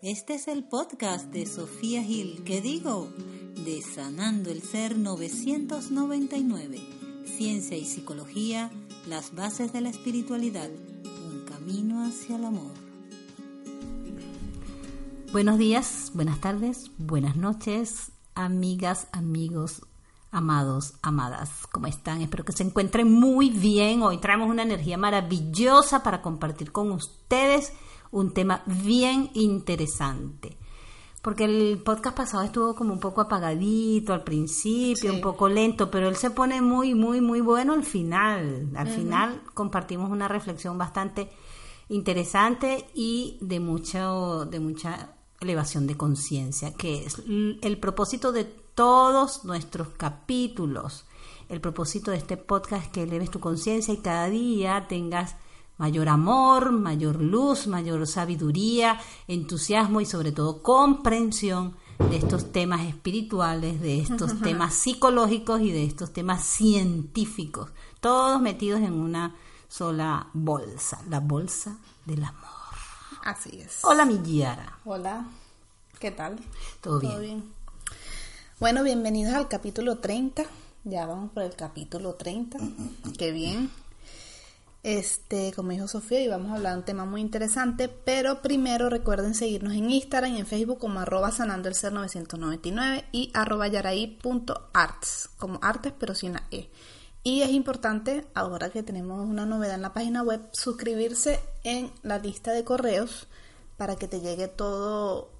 Este es el podcast de Sofía Gil, que digo, de Sanando el Ser 999, Ciencia y Psicología, las bases de la espiritualidad, un camino hacia el amor. Buenos días, buenas tardes, buenas noches, amigas, amigos, amados, amadas. ¿Cómo están? Espero que se encuentren muy bien. Hoy traemos una energía maravillosa para compartir con ustedes un tema bien interesante. Porque el podcast pasado estuvo como un poco apagadito al principio, Sí. un poco lento, pero él se pone muy, muy, muy bueno al final. Al final compartimos una reflexión bastante interesante y de mucho, de mucha elevación de conciencia, que es el propósito de todos nuestros capítulos. El propósito de este podcast es que eleves tu conciencia y cada día tengas mayor amor, mayor luz, mayor sabiduría, entusiasmo y sobre todo comprensión de estos temas espirituales, de estos temas psicológicos y de estos temas científicos, todos metidos en una sola bolsa, la bolsa del amor. Así es. Hola, mi Yara. Hola, ¿qué tal? ¿Todo bien? Bueno, bienvenidos al capítulo 30. Ya vamos por el capítulo 30. Qué bien. Este, como dijo Sofía, y vamos a hablar de un tema muy interesante, pero primero recuerden seguirnos en Instagram y en Facebook como arroba sanando el ser 999 y arroba yaraí.arts, como artes pero sin la E. Y es importante, ahora que tenemos una novedad en la página web, suscribirse en la lista de correos para que te llegue todo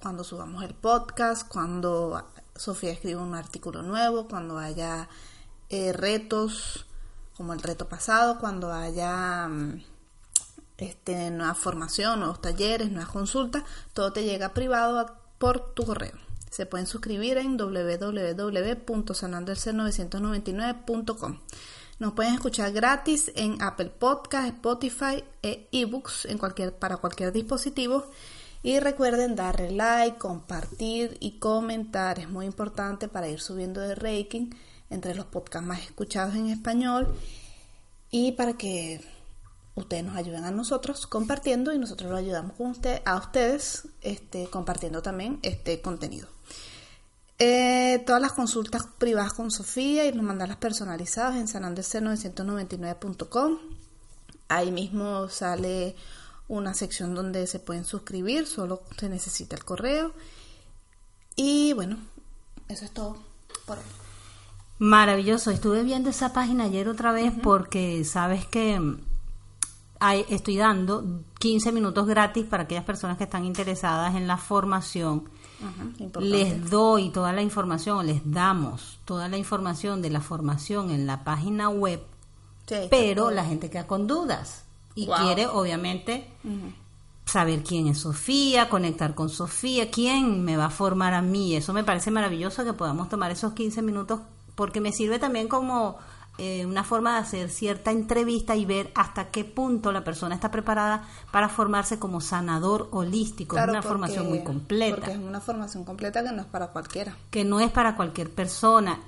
cuando subamos el podcast, cuando Sofía escriba un artículo nuevo, cuando haya eh, retos como el reto pasado, cuando haya mm, este, nueva formación, nuevos talleres, nuevas consultas, todo te llega privado por tu correo. Se pueden suscribir en www.sanandoelcer999.com. Nos pueden escuchar gratis en Apple Podcast, Spotify e eBooks en cualquier, para cualquier dispositivo. Y recuerden darle like, compartir y comentar. Es muy importante para ir subiendo de ranking entre los podcasts más escuchados en español y para que ustedes nos ayuden a nosotros compartiendo y nosotros lo ayudamos con usted, a ustedes este, compartiendo también este contenido. Eh, todas las consultas privadas con Sofía y los mandarlas personalizadas en sananderc999.com. Ahí mismo sale una sección donde se pueden suscribir, solo se necesita el correo. Y bueno, eso es todo por hoy. Maravilloso. Estuve viendo esa página ayer otra vez porque sabes que mm, hay- estoy dando 15 minutos gratis para aquellas personas que están interesadas en la formación. Ajá. Les doy toda la información, les damos toda la información de la formación en la página web, Sí, pero la gente queda con dudas y Wow. quiere obviamente saber quién es Sofía, conectar con Sofía, quién me va a formar a mí. Eso me parece maravilloso que podamos tomar esos 15 minutos porque me sirve también como eh, una forma de hacer cierta entrevista y ver hasta qué punto la persona está preparada para formarse como sanador holístico. Claro, es una porque- formación muy completa, Porque es una formación completa que no es para cualquiera. que no es para cualquier persona.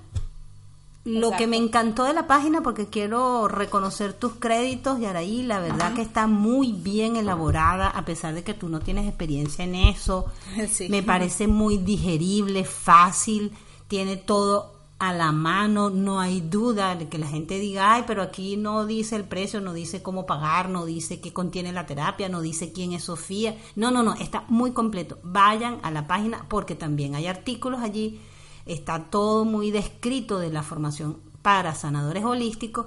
Lo que me encantó de la página, porque quiero reconocer tus créditos, Yaraí, la verdad que está muy bien elaborada, a pesar de que tú no tienes experiencia en eso. Sí. Me parece muy digerible, fácil, tiene todo a la mano, no hay duda de que la gente diga, ay, pero aquí no dice el precio, no dice cómo pagar, no dice qué contiene la terapia, no dice quién es Sofía. No, no, no, está muy completo. Vayan a la página porque también hay artículos allí, está todo muy descrito de la formación para sanadores holísticos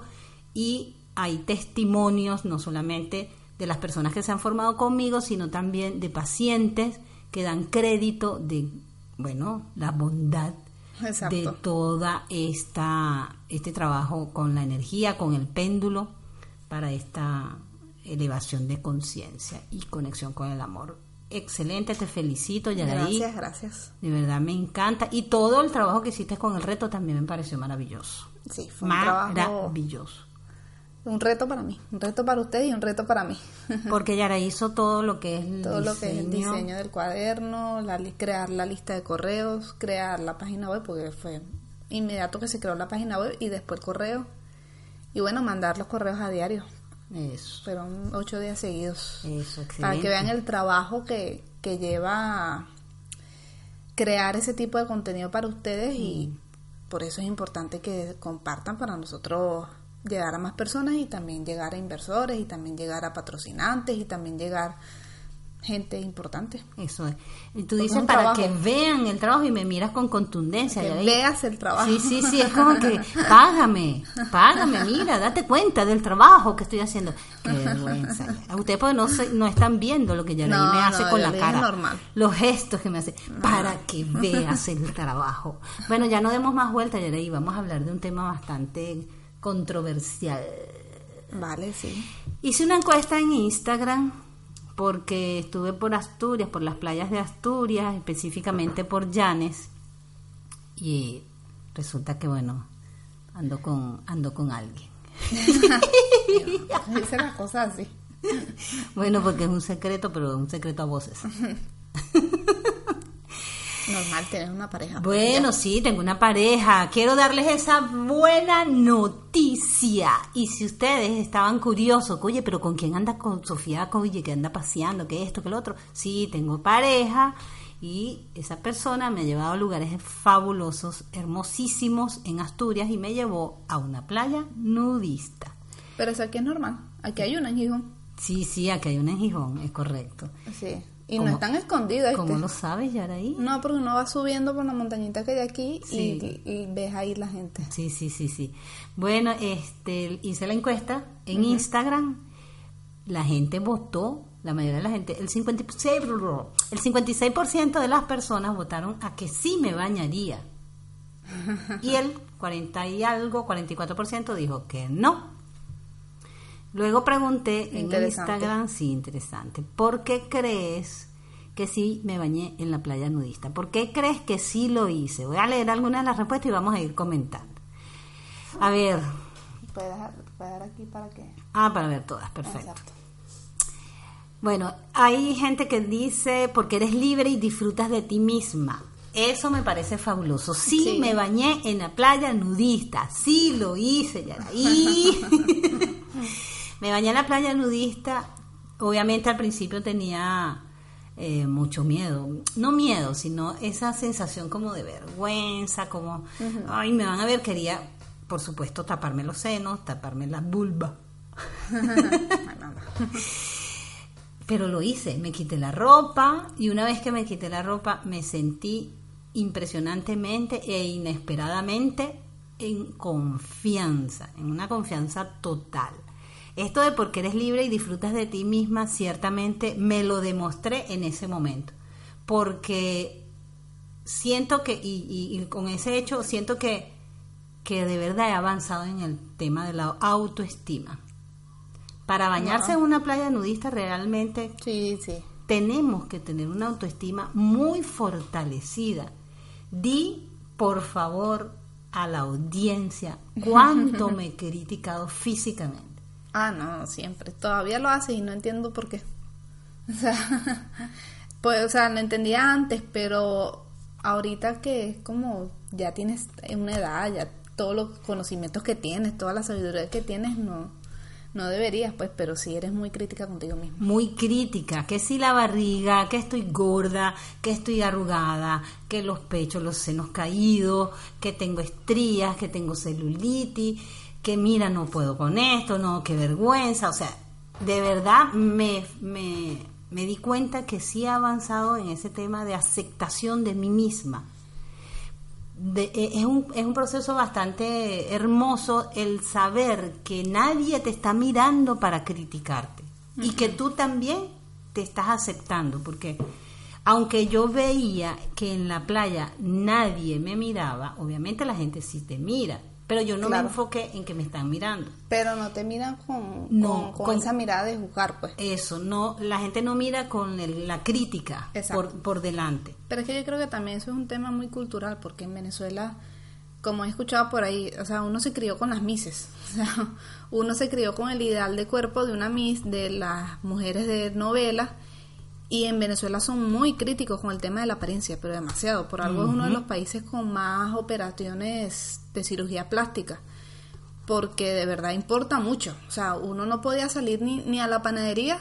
y hay testimonios no solamente de las personas que se han formado conmigo, sino también de pacientes que dan crédito de bueno, la bondad Exacto. de toda esta este trabajo con la energía, con el péndulo para esta elevación de conciencia y conexión con el amor. Excelente, te felicito, Yaraí. Gracias, gracias. De verdad me encanta. Y todo el trabajo que hiciste con el reto también me pareció maravilloso. Sí, fue un trabajo, Maravilloso. Un reto para mí, un reto para usted y un reto para mí. Porque Yara hizo todo lo que es el Todo lo que es el diseño. diseño del cuaderno, la, crear la lista de correos, crear la página web, porque fue inmediato que se creó la página web y después el correo. Y bueno, mandar los correos a diario. Eso, Fueron ocho días seguidos. eso, excelente. Para que vean el trabajo que, que lleva crear ese tipo de contenido para ustedes y por eso es importante que compartan para nosotros llegar a más personas y también llegar a inversores y también llegar a patrocinantes y también llegar gente importante. Eso es. Y tú Porque dices para trabajo. que vean el trabajo y me miras con contundencia. Que veas el trabajo. Sí, sí, sí, es como que págame, págame, mira, date cuenta del trabajo que estoy haciendo. Qué vergüenza. Ustedes pues no, no están viendo lo que Yaraí No, me hace no, con la cara. normal. Los gestos que me hace para que veas el trabajo. Bueno, ya no demos más vueltas, Yaraí, vamos a hablar de un tema bastante controversial. Vale, sí. Hice una encuesta en Instagram porque estuve por Asturias, por las playas de Asturias, específicamente por Llanes, y resulta que bueno, ando con ando con alguien. Hice las cosas así. Bueno, porque es un secreto, pero es un secreto a voces. Normal, tienes una pareja. Bueno, sí, tengo una pareja. Quiero darles esa buena noticia. Y si ustedes estaban curiosos, oye, pero ¿con quién anda con Sofía? Oye, que anda paseando, que esto, que lo otro. Sí, tengo pareja. Y esa persona me ha llevado a lugares fabulosos, hermosísimos en Asturias y me llevó a una playa nudista. Pero eso aquí es normal. Aquí hay una en Gijón. Sí, sí, aquí hay una en Gijón, es correcto. Sí. Y ¿Cómo? no están escondidas. ¿Cómo ¿viste? lo sabes, Yaraí? No, porque uno va subiendo por la montañita que hay aquí Sí. y, y ves ahí la gente. Sí, sí, sí, sí. Bueno, este, hice la encuesta en Instagram. La gente votó, la mayoría de la gente, el 56, el 56% de las personas votaron a que sí me bañaría. Y el 40 y algo, 44% dijo que no. Luego pregunté en. Instagram, sí, interesante, ¿por qué crees que sí me bañé en la playa nudista? ¿Por qué crees que sí lo hice? Voy a leer algunas de las respuestas y vamos a ir comentando. A ver, Puedes dejar aquí para que. ah, para ver todas, perfecto. Exacto. Bueno, hay gente que dice porque eres libre y disfrutas de ti misma. Eso me parece fabuloso. Sí, Sí. me bañé en la playa nudista. Sí, lo hice, Yaraí. me bañé en la playa nudista. Obviamente al principio tenía eh, mucho miedo. No miedo, sino esa sensación como de vergüenza, como, ay, me van a ver. Quería, por supuesto, taparme los senos, taparme la vulva. Pero lo hice, me quité la ropa y una vez que me quité la ropa me sentí impresionantemente e inesperadamente en confianza, en una confianza total. Esto de porque eres libre y disfrutas de ti misma, ciertamente me lo demostré en ese momento, porque siento que, y, y- y con ese hecho, siento que, que de verdad he avanzado en el tema de la autoestima. Para bañarse en una playa nudista realmente Sí, sí. tenemos que tener una autoestima muy fortalecida. Di, por favor, a la audiencia cuánto me he criticado físicamente. Ah, no, siempre. Todavía lo hace y no entiendo por qué. O sea, pues, o sea, lo entendía antes, pero ahorita que es como ya tienes una edad, ya todos los conocimientos que tienes, toda la sabiduría que tienes, no, no deberías, pues, pero sí eres muy crítica contigo mismo. Muy crítica, que si la barriga, que estoy gorda, que estoy arrugada, que los pechos, los senos caídos, que tengo estrías, que tengo celulitis, que mira, no puedo con esto, no, qué vergüenza, o sea, de verdad me, me, me di cuenta que sí he avanzado en ese tema de aceptación de mí misma. De- eh, es, un, es un proceso bastante hermoso el saber que nadie te está mirando para criticarte y que tú también te estás aceptando, porque aunque yo veía que en la playa nadie me miraba, obviamente la gente sí te mira, pero yo no me enfoqué en que me están mirando. Pero no te miran con, con, esa mirada de juzgar, pues. Eso, no, la gente no mira con la crítica por, por delante. Pero es que yo creo que también eso es un tema muy cultural, porque en Venezuela como he escuchado por ahí, o sea, uno se crió con las mises, o sea, uno se crió con el ideal de cuerpo de una mis, de las mujeres de novela, y en Venezuela son muy críticos con el tema de la apariencia, pero demasiado. Por algo es uno de los países con más operaciones de cirugía plástica, porque de verdad importa mucho. O sea, uno no podía salir ni, ni a la panadería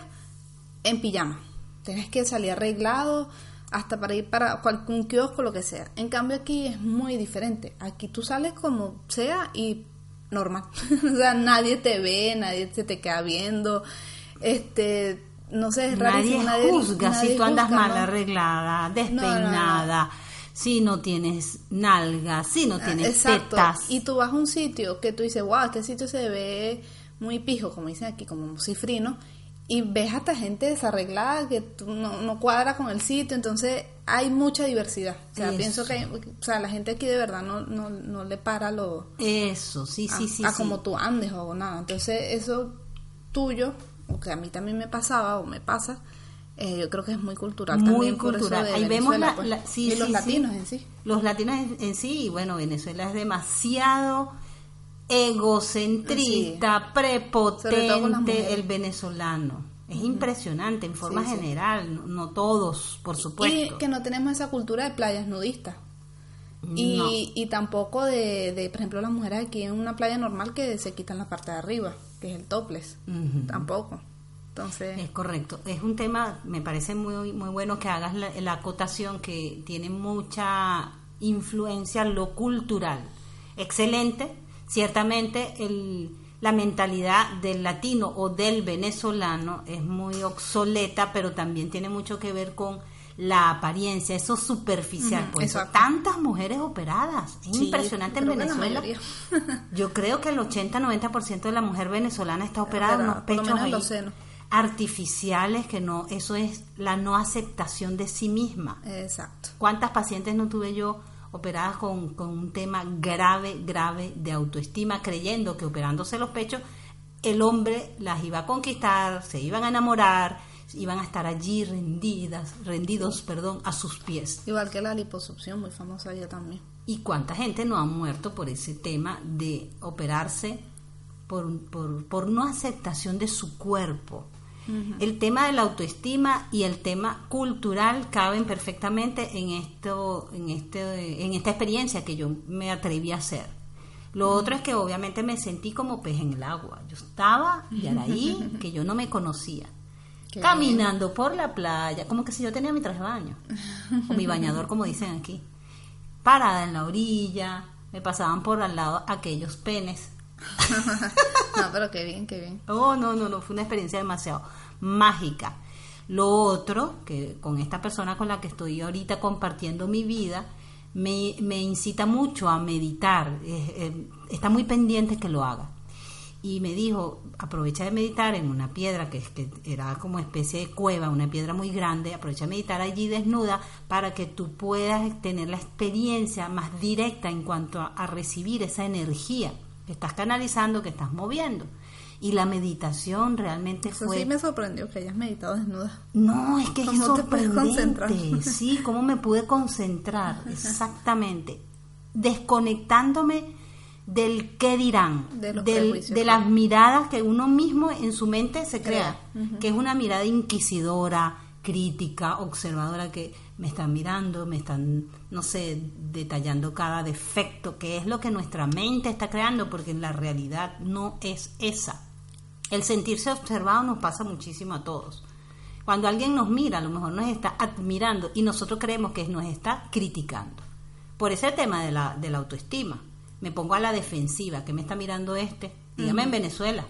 en pijama. Tienes que salir arreglado hasta para ir para cualquier kiosco, lo que sea. En cambio aquí es muy diferente. Aquí tú sales como sea y normal. o sea, nadie te ve, nadie se te queda viendo. Este, no sé, es nadie, nadie juzga si tú andas mal arreglada, despeinada, si no tienes nalgas, si no ah, tienes Exacto. tetas. Y tú vas a un sitio que tú dices, wow, este sitio se ve muy pijo, como dicen aquí, como cifrino, y ves a esta gente desarreglada que no, no cuadra con el sitio, entonces hay mucha diversidad. O sea, pienso que o sea, la gente aquí de verdad no, no, no le para lo... Eso, sí, sí, sí. A como tú andes o nada. Entonces eso tuyo que a mí también me pasaba o me pasa, eh, yo creo que es muy cultural muy también cultural. Ahí vemos pues. y los latinos en sí. Los latinos en, sí, y bueno, Venezuela es demasiado egocentrista, prepotente el venezolano. Es impresionante en forma general, no todos, por supuesto. Y que no tenemos esa cultura de playas nudistas. Y, y tampoco de, de, por ejemplo, las mujeres aquí en una playa normal que se quitan la parte de arriba que es el topless. Tampoco. Entonces... Es correcto. Es un tema, me parece muy, muy bueno que hagas la, acotación que tiene mucha influencia lo cultural. Excelente. Ciertamente el, la mentalidad del latino o del venezolano es muy obsoleta, pero también tiene mucho que ver con la apariencia, eso superficial. Por eso tantas mujeres operadas. Es impresionante en Venezuela. yo creo que el 80-90% de la mujer venezolana está operada en unos pechos artificiales que no, eso es la no aceptación de sí misma. Exacto. ¿Cuántas pacientes no tuve yo operadas con, con un tema grave, grave de autoestima, creyendo que operándose los pechos el hombre las iba a conquistar, se iban a enamorar, iban a estar allí rendidas, rendidos, perdón, a sus pies. Igual que la liposucción, muy famosa ya también. ¿Y cuánta gente no ha muerto por ese tema de operarse por, por, por no aceptación de su cuerpo? El tema de la autoestima y el tema cultural caben perfectamente en esto, en este, en esta experiencia que yo me atreví a hacer. Lo otro es que obviamente me sentí como pez en el agua. Yo estaba ya ahí que yo no me conocía caminando por la playa, como que si yo tenía mi traje de baño, o mi bañador, como dicen aquí, parada en la orilla, me pasaban por al lado aquellos penes. no, pero qué bien, qué bien. Oh, no, no, no, fue una experiencia demasiado mágica. Lo otro, que con esta persona con la que estoy ahorita compartiendo mi vida, me, me incita mucho a meditar, está muy pendiente que lo haga y me dijo, aprovecha de meditar en una piedra que, que era como especie de cueva, una piedra muy grande, aprovecha de meditar allí desnuda para que tú puedas tener la experiencia más directa en cuanto a, recibir esa energía que estás canalizando, que estás moviendo. Y la meditación realmente Eso fue... sí me sorprendió que hayas meditado desnuda. No, es que es sorprendente. Sí, cómo me pude concentrar, exactamente. Desconectándome del qué dirán, de, las miradas que uno mismo en su mente se crea, que es una mirada inquisidora, crítica, observadora, que me están mirando, me están, no sé, detallando cada defecto, que es lo que nuestra mente está creando, porque en la realidad no es esa. El sentirse observado nos pasa muchísimo a todos. Cuando alguien nos mira, a lo mejor nos está admirando y nosotros creemos que nos está criticando. Por ese tema de la, de la autoestima me pongo a la defensiva, que me está mirando este? Dígame en Venezuela.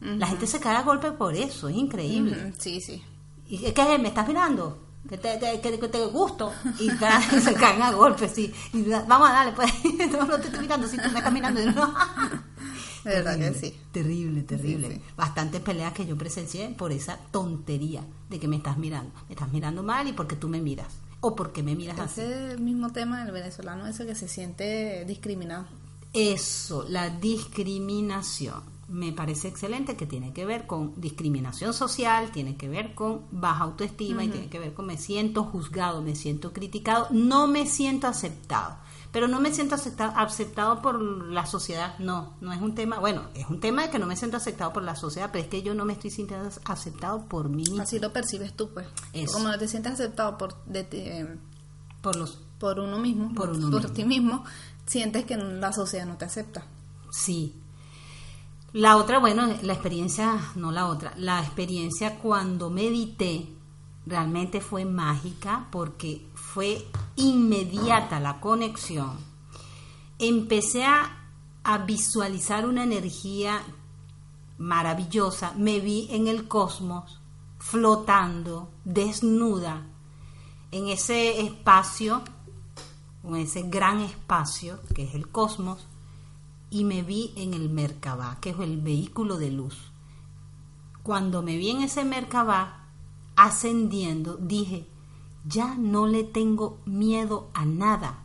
La gente se cae a golpe por eso, es increíble. Sí, sí. ¿Y es que me estás mirando? Que te, que, te gusto. Y se caen a golpe, sí. Y vamos a darle, pues. no, te estoy mirando, si tú me estás mirando. De verdad terrible, que sí. Terrible, terrible. Sí, sí. Bastantes peleas que yo presencié por esa tontería de que me estás mirando. Me estás mirando mal y porque tú me miras. O porque me miras así. Ese mismo tema del venezolano, ese que se siente discriminado. Eso, la discriminación. Me parece excelente que tiene que ver con discriminación social, tiene que ver con baja autoestima y tiene que ver con me siento juzgado, me siento criticado, no me siento aceptado. Pero no me siento aceptado, aceptado por la sociedad, no, no es un tema, bueno, es un tema de que no me siento aceptado por la sociedad, pero es que yo no me estoy sintiendo aceptado por mí mismo, Así lo percibes tú, pues. Eso. Como no te sientes aceptado por, de eh, por los por uno mismo, Por por, uno mismo. ti mismo, sientes que la sociedad no te acepta. Sí. La otra, bueno, la experiencia, no la otra, la experiencia cuando medité realmente fue mágica porque fue inmediata la conexión. Empecé a, a visualizar una energía maravillosa, me vi en el cosmos flotando, desnuda, en ese espacio, en ese gran espacio que es el cosmos, y me vi en el Merkabah, que es el vehículo de luz. Cuando me vi en ese Merkabah ascendiendo, dije, ya no le tengo miedo a nada.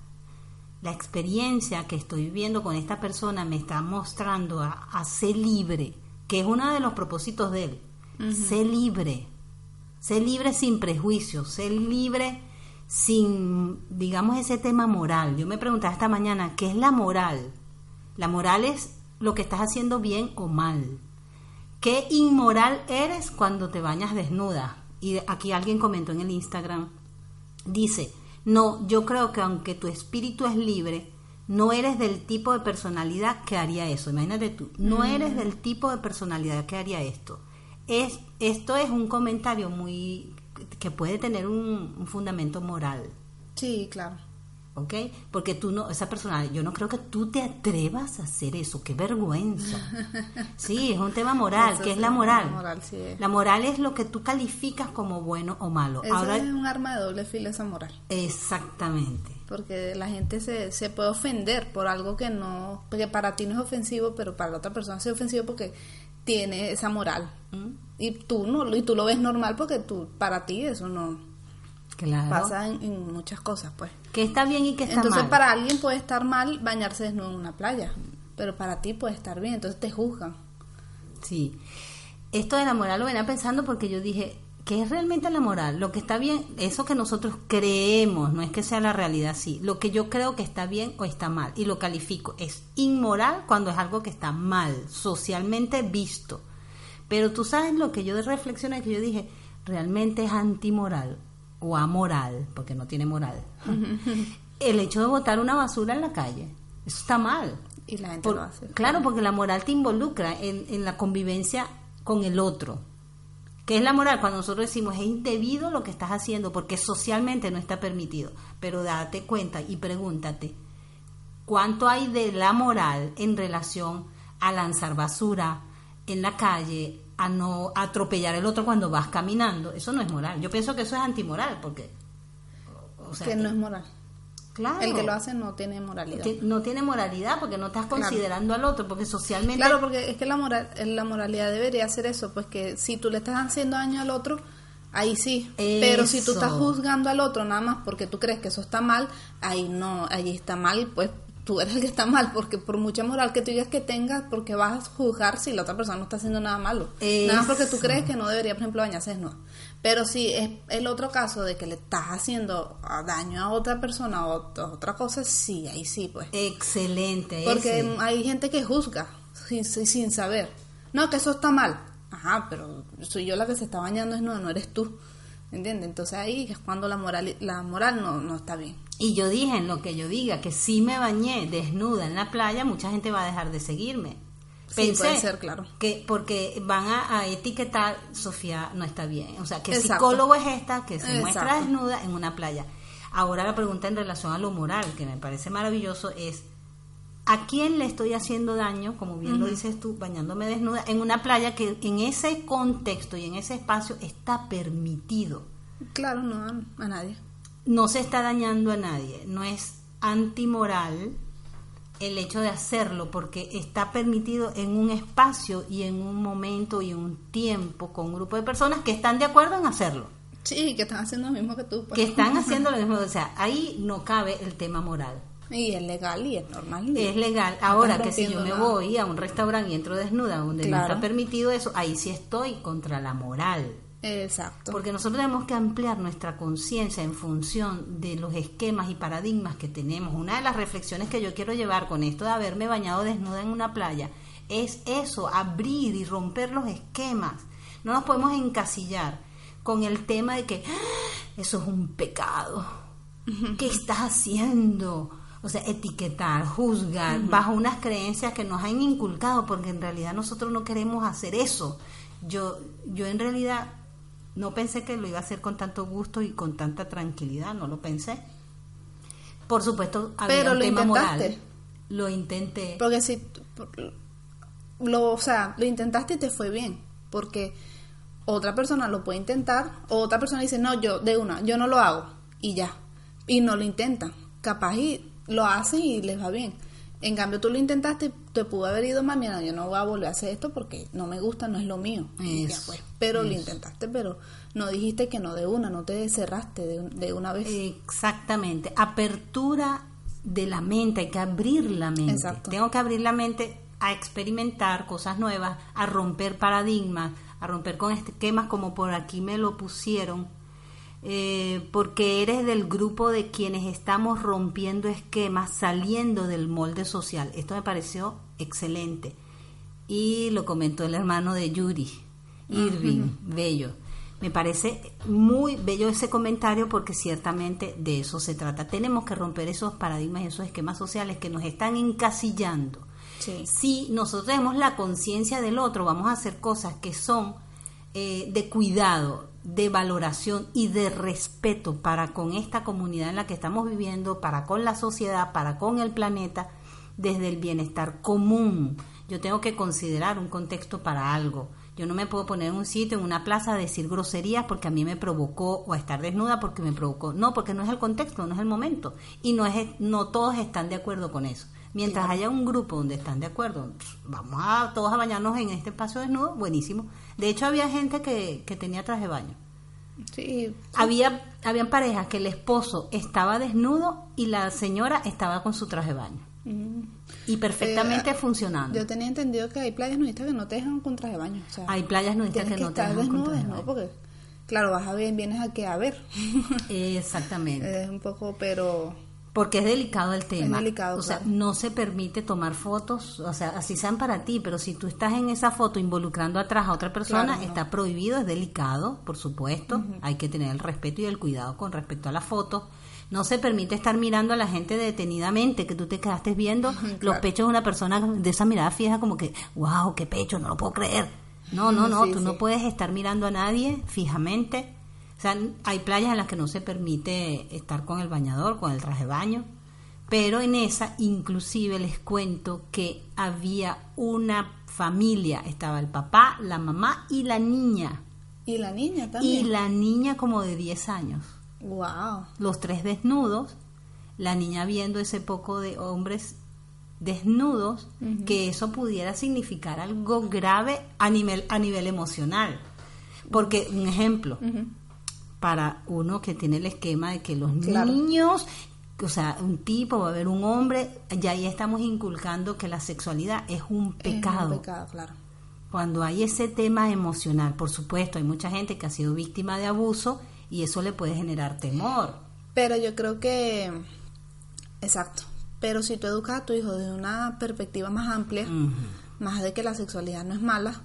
La experiencia que estoy viviendo con esta persona me está mostrando a, a ser libre, que es uno de los propósitos de él. Ser libre, ser libre sin prejuicios, ser libre sin, digamos, ese tema moral. Yo me preguntaba esta mañana, ¿qué es la moral? La moral es lo que estás haciendo bien o mal. ¿Qué inmoral eres cuando te bañas desnuda? Y aquí alguien comentó en el Instagram, dice, no, yo creo que aunque tu espíritu es libre, no eres del tipo de personalidad que haría eso. Imagínate tú, no eres del tipo de personalidad que haría esto. Es, esto es un comentario muy que puede tener un, un fundamento moral. Sí, claro. ¿ok? Porque tú no, esa persona, yo no creo que tú te atrevas a hacer eso, qué vergüenza. Sí, es un tema moral, Eso ¿qué es la moral? la moral, sí es. La moral es lo que tú calificas como bueno o malo. Eso Ahora, es un arma de doble filo esa moral. exactamente. Porque la gente se, se puede ofender por algo que no, porque para ti no es ofensivo, pero para la otra persona es ofensivo porque tiene esa moral. ¿Mm? Y tú no, y tú lo ves normal porque tú, para ti eso no Claro. pasa en, en muchas cosas, pues. Que está bien y que está Entonces mal. para alguien puede estar mal bañarse desnudo en una playa, pero para ti puede estar bien, entonces te juzgan. Sí. Esto de la moral lo venía pensando porque yo dije, ¿qué es realmente la moral? Lo que está bien, eso que nosotros creemos, no es que sea la realidad así. Lo que yo creo que está bien o está mal, y lo califico, es inmoral cuando es algo que está mal, socialmente visto. Pero tú sabes lo que yo reflexioné, que yo dije, realmente es antimoral o amoral, porque no tiene moral. El hecho de botar una basura en la calle, eso está mal. Y la gente Por- lo hace. Claro, porque la moral te involucra en, en la convivencia con el otro. ¿Qué es la moral? Cuando nosotros decimos es indebido lo que estás haciendo porque socialmente no está permitido. Pero date cuenta y pregúntate, ¿cuánto hay de la moral en relación a lanzar basura en la calle, a no atropellar el otro cuando vas caminando? Eso no es moral. Yo pienso que eso es antimoral porque... o sea, que no es moral. claro, El que lo hace no tiene moralidad. que no tiene moralidad porque no estás considerando al otro, porque socialmente Claro, porque es que la moral, la moralidad debería ser eso, pues que si tú le estás haciendo daño al otro, ahí sí. Pero si tú estás juzgando al otro nada más porque tú crees que eso está mal, ahí no, ahí está mal, pues tú eres el que está mal, porque por mucha moral que tú digas que tengas, porque vas a juzgar si la otra persona no está haciendo nada malo. Nada más porque tú crees que no debería, por ejemplo, bañarse desnudo. Pero si es el otro caso de que le estás haciendo daño a otra persona o a otra cosa, sí, ahí sí, pues. excelente. Porque ese. hay gente que juzga sin, sin sin saber. No, que eso está mal. Ajá, pero soy yo la que se está bañando es no, no eres tú. ¿Entiendes? Entonces ahí es cuando la moral, la moral no, no está bien. Y yo dije en lo que yo diga que si me bañé desnuda en la playa, mucha gente va a dejar de seguirme. Sí, puede ser, claro. Que porque van a, a etiquetar, Sofía no está bien. O sea, que Exacto. psicólogo es esta que se muestra desnuda en una playa. Ahora la pregunta en relación a lo moral, que me parece maravilloso, es ¿a quién le estoy haciendo daño, como bien lo dices tú, bañándome desnuda en una playa que en ese contexto y en ese espacio está permitido? Claro, no a nadie. No se está dañando a nadie, no es antimoral el hecho de hacerlo porque está permitido en un espacio y en un momento y un tiempo con un grupo de personas que están de acuerdo en hacerlo. Sí, que están haciendo lo mismo que tú. pues. Que están haciendo lo mismo, o sea, ahí no cabe el tema moral. Y es legal y es normal. Es legal. Ahora que si yo me voy a un restaurante y entro desnuda donde no está permitido eso, ahí sí estoy contra la moral. Exacto. Porque nosotros tenemos que ampliar nuestra conciencia en función de los esquemas y paradigmas que tenemos. Una de las reflexiones que yo quiero llevar con esto de haberme bañado desnuda en una playa es eso, abrir y romper los esquemas. No nos podemos encasillar con el tema de que ¡Ah! eso es un pecado. ¿Qué estás haciendo? O sea, etiquetar, juzgar, bajo unas creencias que nos han inculcado, porque en realidad nosotros no queremos hacer eso. Yo, yo en realidad no pensé que lo iba a hacer con tanto gusto y con tanta tranquilidad, no lo pensé. Por supuesto, había Pero un lo tema intentaste. moral. Lo intenté. Porque si lo, o sea, lo intentaste y te fue bien, porque otra persona lo puede intentar, o otra persona dice, "No, yo de una, yo no lo hago" y ya. Y no lo intentan. Capaz y lo hacen y les va bien. En cambio, tú lo intentaste, te pudo haber ido más, mira, yo no voy a volver a hacer esto porque no me gusta, no es lo mío. Ya. Pero lo intentaste, pero no dijiste que no de una, no te cerraste de, de una vez. Exactamente. Apertura de la mente, hay que abrir la mente. Exacto. Tengo que abrir la mente a experimentar cosas nuevas, a romper paradigmas, a romper con esquemas como por aquí me lo pusieron, eh, porque eres del grupo de quienes estamos rompiendo esquemas, saliendo del molde social. Esto me pareció excelente. Y lo comentó el hermano de Yuri, Irving, bello. Me parece muy bello ese comentario porque ciertamente de eso se trata. Tenemos que romper esos paradigmas y esos esquemas sociales que nos están encasillando. Sí. Si nosotros tenemos la conciencia del otro, vamos a hacer cosas que son eh, de cuidado, de valoración y de respeto para con esta comunidad en la que estamos viviendo, para con la sociedad, para con el planeta, desde el bienestar común. Yo tengo que considerar un contexto para algo. Yo no me puedo poner en un sitio, en una plaza, a decir groserías porque a mí me provocó o a estar desnuda porque me provocó. No, porque no es el contexto, no es el momento. Y no, es, no todos están de acuerdo con eso. Mientras haya un grupo donde están de acuerdo, vamos a todos a bañarnos en este espacio desnudo, buenísimo. De hecho, había gente que, que tenía traje de baño. Sí, Había habían parejas que el esposo estaba desnudo y la señora estaba con su traje de baño. Y perfectamente Eh, funcionando. Yo tenía entendido que hay playas nudistas que no te dejan con traje de baño. O sea, Hay playas nudistas que no te dejan con desnudo, traje de baño. porque, claro, vas a ver, vienes aquí a ver. Exactamente. es un poco, pero Porque es delicado el tema. delicado, o sea, no se permite tomar fotos, o sea, así sean para ti, pero si tú estás en esa foto involucrando atrás a otra persona, Claro, no. está prohibido, es delicado, por supuesto. Hay que tener el respeto y el cuidado con respecto a la foto. No se permite estar mirando a la gente detenidamente, que tú te quedaste viendo los claro. pechos de una persona de esa mirada fija como que, wow, qué pecho, no lo puedo creer. No, no, no, Sí, tú sí. no puedes estar mirando a nadie fijamente. O sea, hay playas en las que no se permite estar con el bañador, con el traje de baño. Pero en esa, inclusive les cuento que había una familia, estaba el papá, la mamá y la niña. y la niña Y también. la niña como de 10 años. Wow. Los tres desnudos, la niña viendo ese poco de hombres desnudos, que eso pudiera significar algo grave a nivel, a nivel emocional. Porque, un ejemplo, para uno que tiene el esquema de que los Claro. niños, o sea, un tipo va a haber un hombre, ya ahí estamos inculcando que la sexualidad es un pecado. Es un pecado, claro. Cuando hay ese tema emocional, por supuesto, hay mucha gente que ha sido víctima de abuso y eso le puede generar temor. Pero yo creo que, exacto. Pero si tú educas a tu hijo desde una perspectiva más amplia, más de que la sexualidad no es mala,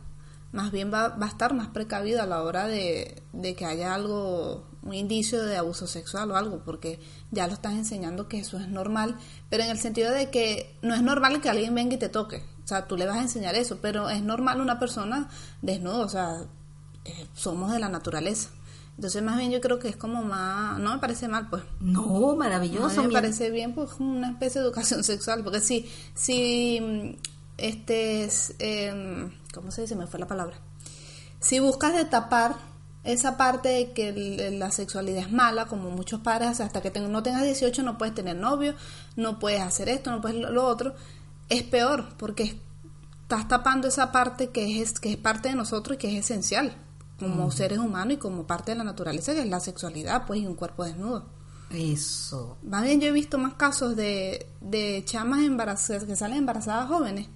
más bien va, va a estar más precavido a la hora de, de que haya algo, un indicio de abuso sexual o algo, porque ya lo estás enseñando que eso es normal, pero en el sentido de que no es normal que alguien venga y te toque, o sea, tú le vas a enseñar eso, pero es normal una persona desnuda, o sea, eh, somos de la naturaleza. Entonces, más bien yo creo que es como más, no me parece mal, pues. No, No, maravilloso. me mira. parece bien, pues, una especie de educación sexual, porque si, si, este, es, em, ¿cómo se dice? Me fue la palabra. Si buscas de tapar esa parte de que la sexualidad es mala, como muchos padres, hasta que no tengas 18 no puedes tener novio, no puedes hacer esto, no puedes lo, lo otro, es peor porque estás tapando esa parte que es, que es parte de nosotros y que es esencial como seres humanos y como parte de la naturaleza, que es la sexualidad, pues, y un cuerpo desnudo. Eso. Más bien yo he visto más casos de, de chamas embarazadas que salen embarazadas jóvenes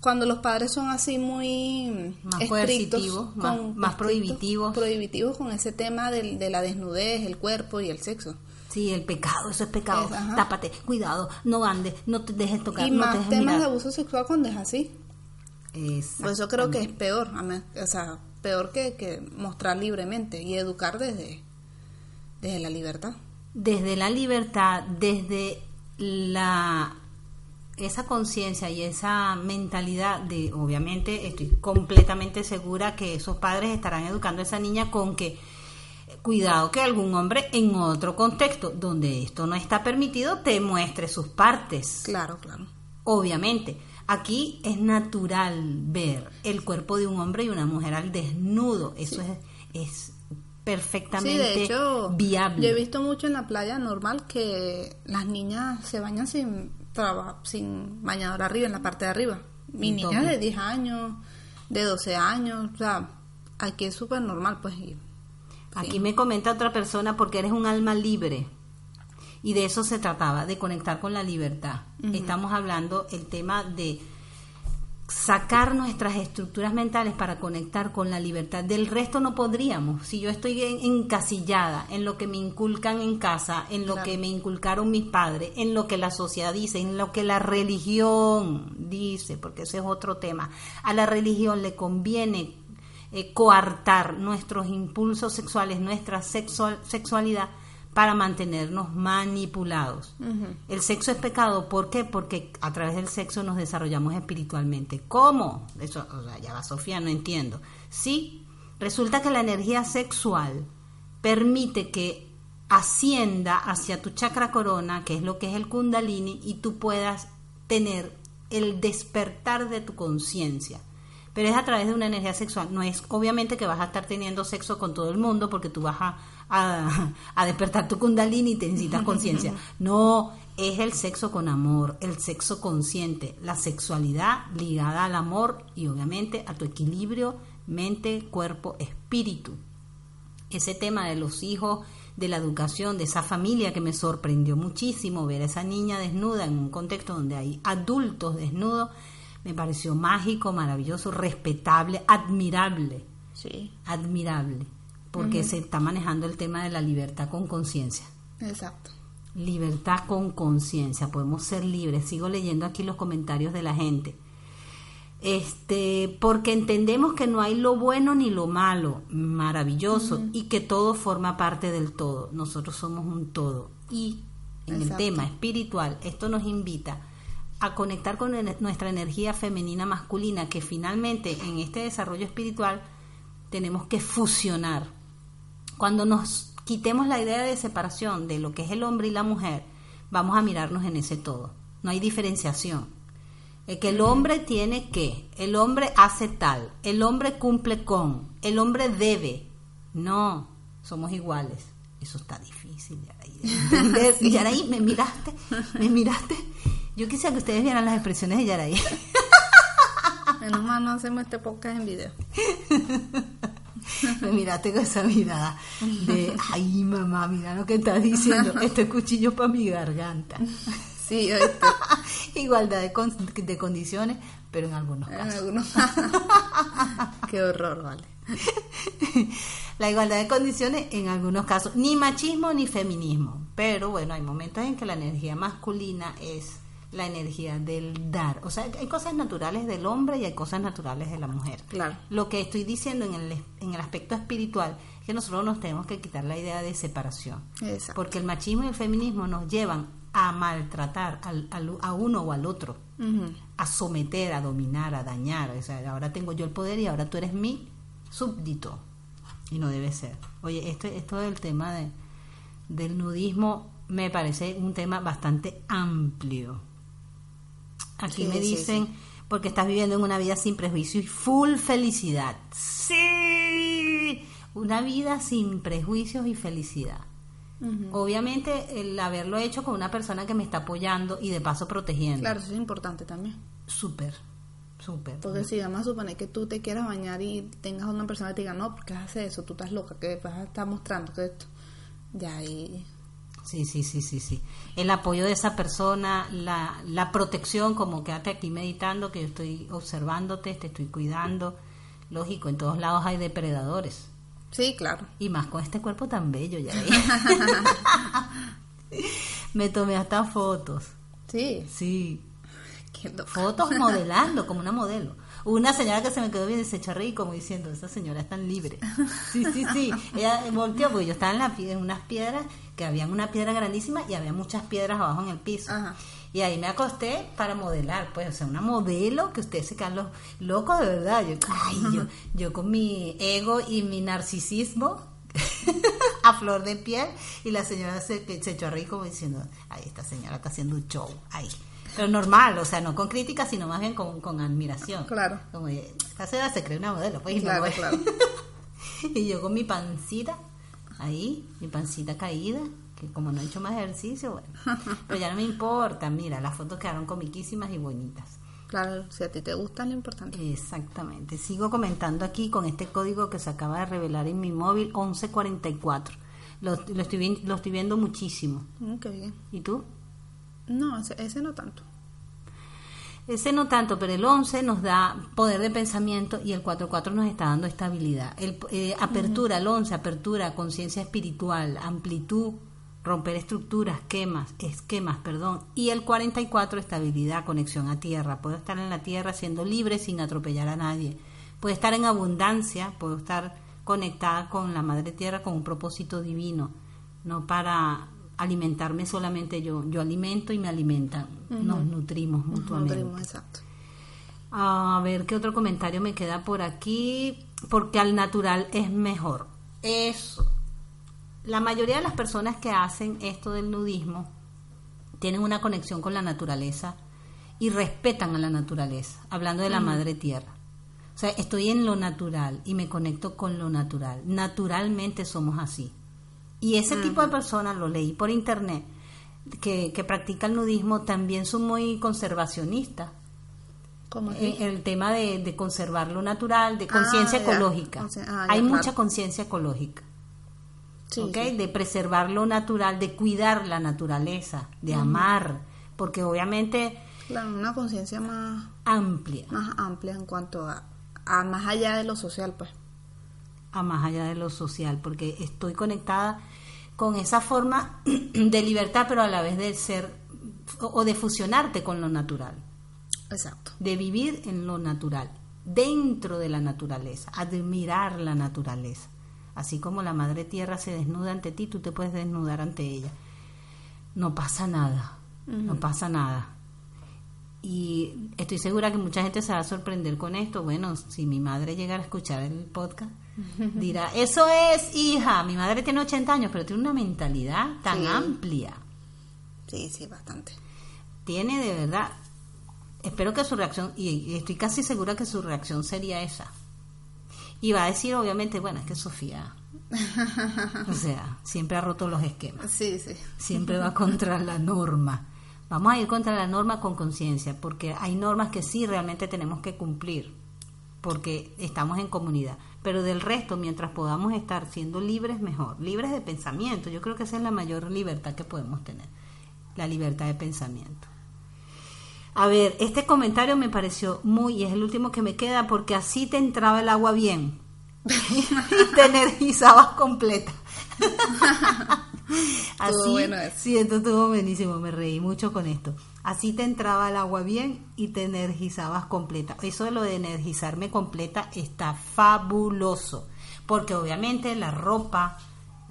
cuando los padres son así muy Más estrictos, coercitivos, más- más prohibitivos. prohibitivos con ese tema del- de la desnudez, el cuerpo y el sexo. Sí, el pecado, eso es pecado. Es. Tápate, cuidado, no andes, no te dejes tocar, y no te más dejes temas mirar. de abuso sexual cuando es así. Por eso creo que es peor, o sea, peor que, que mostrar libremente y educar desde, desde la libertad. Desde la libertad, desde la esa conciencia y esa mentalidad de, obviamente, estoy completamente segura que esos padres estarán educando a esa niña con que cuidado que algún hombre en otro contexto donde esto no está permitido te muestre sus partes. Claro, claro. Obviamente, aquí es natural ver el cuerpo de un hombre y una mujer al desnudo. Eso es, es perfectamente Sí, de hecho, viable. yo he visto mucho en la playa normal que las niñas se bañan sin traba- sin bañador arriba, en la parte de arriba. Mi Un niña toque. de 10 años, de 12 años, o sea, aquí es súper normal, pues. y- Aquí sí. me comenta otra persona porque eres un alma libre. Y de eso se trataba, de conectar con la libertad. Estamos hablando el tema de sacar nuestras estructuras mentales para conectar con la libertad. Del resto no podríamos. Si yo estoy en- encasillada en lo que me inculcan en casa, en lo Claro. que me inculcaron mis padres, en lo que la sociedad dice, en lo que la religión dice, porque ese es otro tema. A la religión le conviene eh, coartar nuestros impulsos sexuales, nuestra sexual- sexualidad para mantenernos manipulados. El sexo es pecado, ¿por qué? Porque a través del sexo nos desarrollamos espiritualmente. ¿Cómo? Eso, o sea, ya va Sofía, no entiendo. Sí, resulta que la energía sexual permite que ascienda hacia tu chakra corona, que es lo que es el kundalini, y tú puedas tener el despertar de tu conciencia. Pero es a través de una energía sexual. No es obviamente que vas a estar teniendo sexo con todo el mundo porque tú vas a, a- a despertar tu kundalini y te necesitas conciencia. No, es el sexo con amor, el sexo consciente, la sexualidad ligada al amor y obviamente a tu equilibrio mente, cuerpo, espíritu. Ese tema de los hijos, de la educación, de esa familia que me sorprendió muchísimo ver a esa niña desnuda en un contexto donde hay adultos desnudos, me pareció mágico, maravilloso, respetable, admirable, Sí, admirable, porque se está manejando el tema de la libertad con conciencia. exacto. Libertad con conciencia, podemos ser libres. Sigo leyendo aquí los comentarios de la gente. Este, porque entendemos que no hay lo bueno ni lo malo, maravilloso, y que todo forma parte del todo. Nosotros somos un todo. Y en el tema espiritual, esto nos invita a conectar con nuestra energía femenina masculina, que finalmente en este desarrollo espiritual tenemos que fusionar. Cuando nos quitemos la idea de separación de lo que es el hombre y la mujer, vamos a mirarnos en ese todo. No hay diferenciación. Es que el hombre tiene que, el hombre hace tal, el hombre cumple con, el hombre debe. No, somos iguales. Eso está difícil, Yaraí. Yaraí, me miraste, me miraste. Yo quisiera que ustedes vieran las expresiones de Yaraí. Menos mal no hacemos este podcast en video. Me miraste con esa mirada de, ay mamá, mira lo que estás diciendo, este es cuchillo para mi garganta. Sí, oíste. Igualdad de, con- de condiciones, pero en algunos En casos. algunos- Qué horror, vale. La igualdad de condiciones en algunos casos, ni machismo ni feminismo, pero bueno, hay momentos en que la energía masculina es la energía del dar, o sea, hay cosas naturales del hombre y hay cosas naturales de la mujer. Claro. Lo que estoy diciendo en el, en el aspecto espiritual es que nosotros nos tenemos que quitar la idea de separación, Exacto. porque el machismo y el feminismo nos llevan a maltratar al- al- a uno o al otro, a someter, a dominar, a dañar. O sea, ahora tengo yo el poder y ahora tú eres mi súbdito. Y no debe ser. Oye, esto, esto del tema de, del nudismo me parece un tema bastante amplio. Aquí me dicen, porque estás viviendo en una vida sin prejuicio y full felicidad. Sí. una vida sin prejuicios y felicidad. Obviamente el haberlo hecho con una persona que me está apoyando y de paso protegiendo. Claro, eso es importante también. Súper, súper. Porque si vamos a suponer que tú te quieras bañar y tengas una persona que te diga, no, porque haces eso? Tú estás loca, que vas a estar mostrando que esto. Ya ahí. Sí, sí, sí, sí, sí. El apoyo de esa persona, la, la protección, como quédate aquí meditando, que yo estoy observándote, te estoy cuidando. Lógico, en todos lados hay depredadores. Sí, claro. Y más con este cuerpo tan bello, ya Me tomé hasta fotos. Sí. Sí. Fotos modelando, como una modelo. Una señora que se me quedó bien deshecha reír como diciendo, esa señora es tan libre. Sí, sí, sí. Ella volteó porque yo estaba en, la, en unas piedras, que habían una piedra grandísima y había muchas piedras abajo en el piso. Y ahí me acosté para modelar, pues, o sea, una modelo que ustedes se quedan los locos de verdad. Yo, ay, yo, yo con mi ego y mi narcisismo a flor de piel y la señora se, se echó a reír como diciendo, ay, esta señora está haciendo un show, ay. Pero normal, o sea, no con crítica, sino más bien con, con admiración. Claro. Como, esta señora se cree una modelo, pues. Claro, y, claro. y yo con mi pancita, ahí, mi pancita caída, que como no he hecho más ejercicio, bueno. Pero ya no me importa, mira, las fotos quedaron comiquísimas y bonitas. Claro, si a ti te gusta, lo importante. Exactamente. Sigo comentando aquí con este código que se acaba de revelar en mi móvil, 1144. Lo, lo, estoy, lo estoy viendo muchísimo. Mm, qué bien. ¿Y tú? No, ese, ese no tanto. Ese no tanto, pero el 11 nos da poder de pensamiento y el 4-4 nos está dando estabilidad. El, eh, apertura, el 11, apertura, conciencia espiritual, amplitud, romper estructuras, esquemas, esquemas, perdón. Y el 44, estabilidad, conexión a tierra. Puedo estar en la tierra siendo libre sin atropellar a nadie. Puedo estar en abundancia, puedo estar conectada con la madre tierra con un propósito divino, no para alimentarme solamente yo, yo alimento y me alimentan, nos nutrimos mutuamente. Nos nutrimos, exacto. A ver qué otro comentario me queda por aquí, porque al natural es mejor. Eso. La mayoría de las personas que hacen esto del nudismo tienen una conexión con la naturaleza y respetan a la naturaleza, hablando de la madre tierra. O sea, estoy en lo natural y me conecto con lo natural. Naturalmente somos así. Y ese tipo de personas, lo leí por internet, que, que practican nudismo, también son muy conservacionistas. ¿Cómo En el tema de, de, conservar lo natural, de conciencia Ah, ya. ecológica. O sea, ah, ya, Hay claro. mucha conciencia ecológica. Sí, ¿ok? sí. De preservar lo natural, de cuidar la naturaleza, de amar, porque obviamente Claro, una conciencia más, amplia, más amplia en cuanto a, a más allá de lo social, pues. A más allá de lo social, porque estoy conectada con esa forma de libertad, pero a la vez de ser o o de fusionarte con lo natural, Exacto. de vivir en lo natural, dentro de la naturaleza, admirar la naturaleza. Así como la madre tierra se desnuda ante ti, tú te puedes desnudar ante ella. No pasa nada, no pasa nada. Y estoy segura que mucha gente se va a sorprender con esto. Bueno, si mi madre llegara a escuchar el podcast, dirá, eso es, hija, mi madre tiene 80 años, pero tiene una mentalidad tan Sí. amplia. Sí, sí, bastante. Tiene de verdad, espero que su reacción, y estoy casi segura que su reacción sería esa. Y va a decir, obviamente, bueno, es que Sofía, o sea, siempre ha roto los esquemas Sí, sí. siempre va contra la norma. Vamos a ir contra la norma con conciencia, porque hay normas que sí realmente tenemos que cumplir, porque estamos en comunidad. Pero del resto, mientras podamos estar siendo libres, mejor. Libres de pensamiento. Yo creo que esa es la mayor libertad que podemos tener, la libertad de pensamiento. A ver, este comentario me pareció muy, y es el último que me queda, porque así te entraba el agua bien y te energizabas completa. Así, bueno esto estuvo buenísimo, me reí mucho con esto. Así te entraba el agua bien y te energizabas completa. Eso de lo de energizarme completa está fabuloso, porque obviamente la ropa,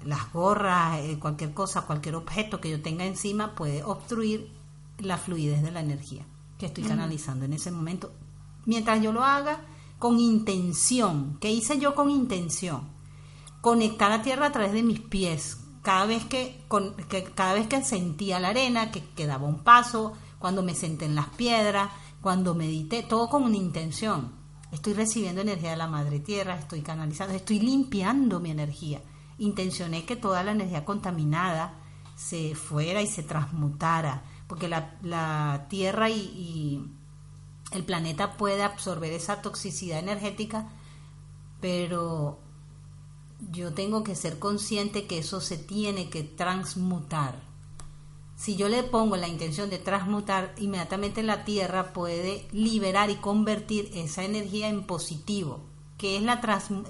las gorras, eh, cualquier cosa, cualquier objeto que yo tenga encima puede obstruir la fluidez de la energía que estoy canalizando en ese momento. Mientras yo lo haga con intención, ¿qué hice yo con intención? Conectar la tierra a través de mis pies. Cada vez que, con- que- cada vez que sentía la arena, que, que daba un paso, cuando me senté en las piedras, cuando medité, todo con una intención. Estoy recibiendo energía de la madre tierra, estoy canalizando, estoy limpiando mi energía. Intencioné que toda la energía contaminada se fuera y se transmutara, porque la, tierra y el planeta puede absorber esa toxicidad energética, pero yo tengo que ser consciente que eso se tiene que transmutar. Si yo le pongo la intención de transmutar, inmediatamente la Tierra puede liberar y convertir esa energía en positivo. ¿Qué es, la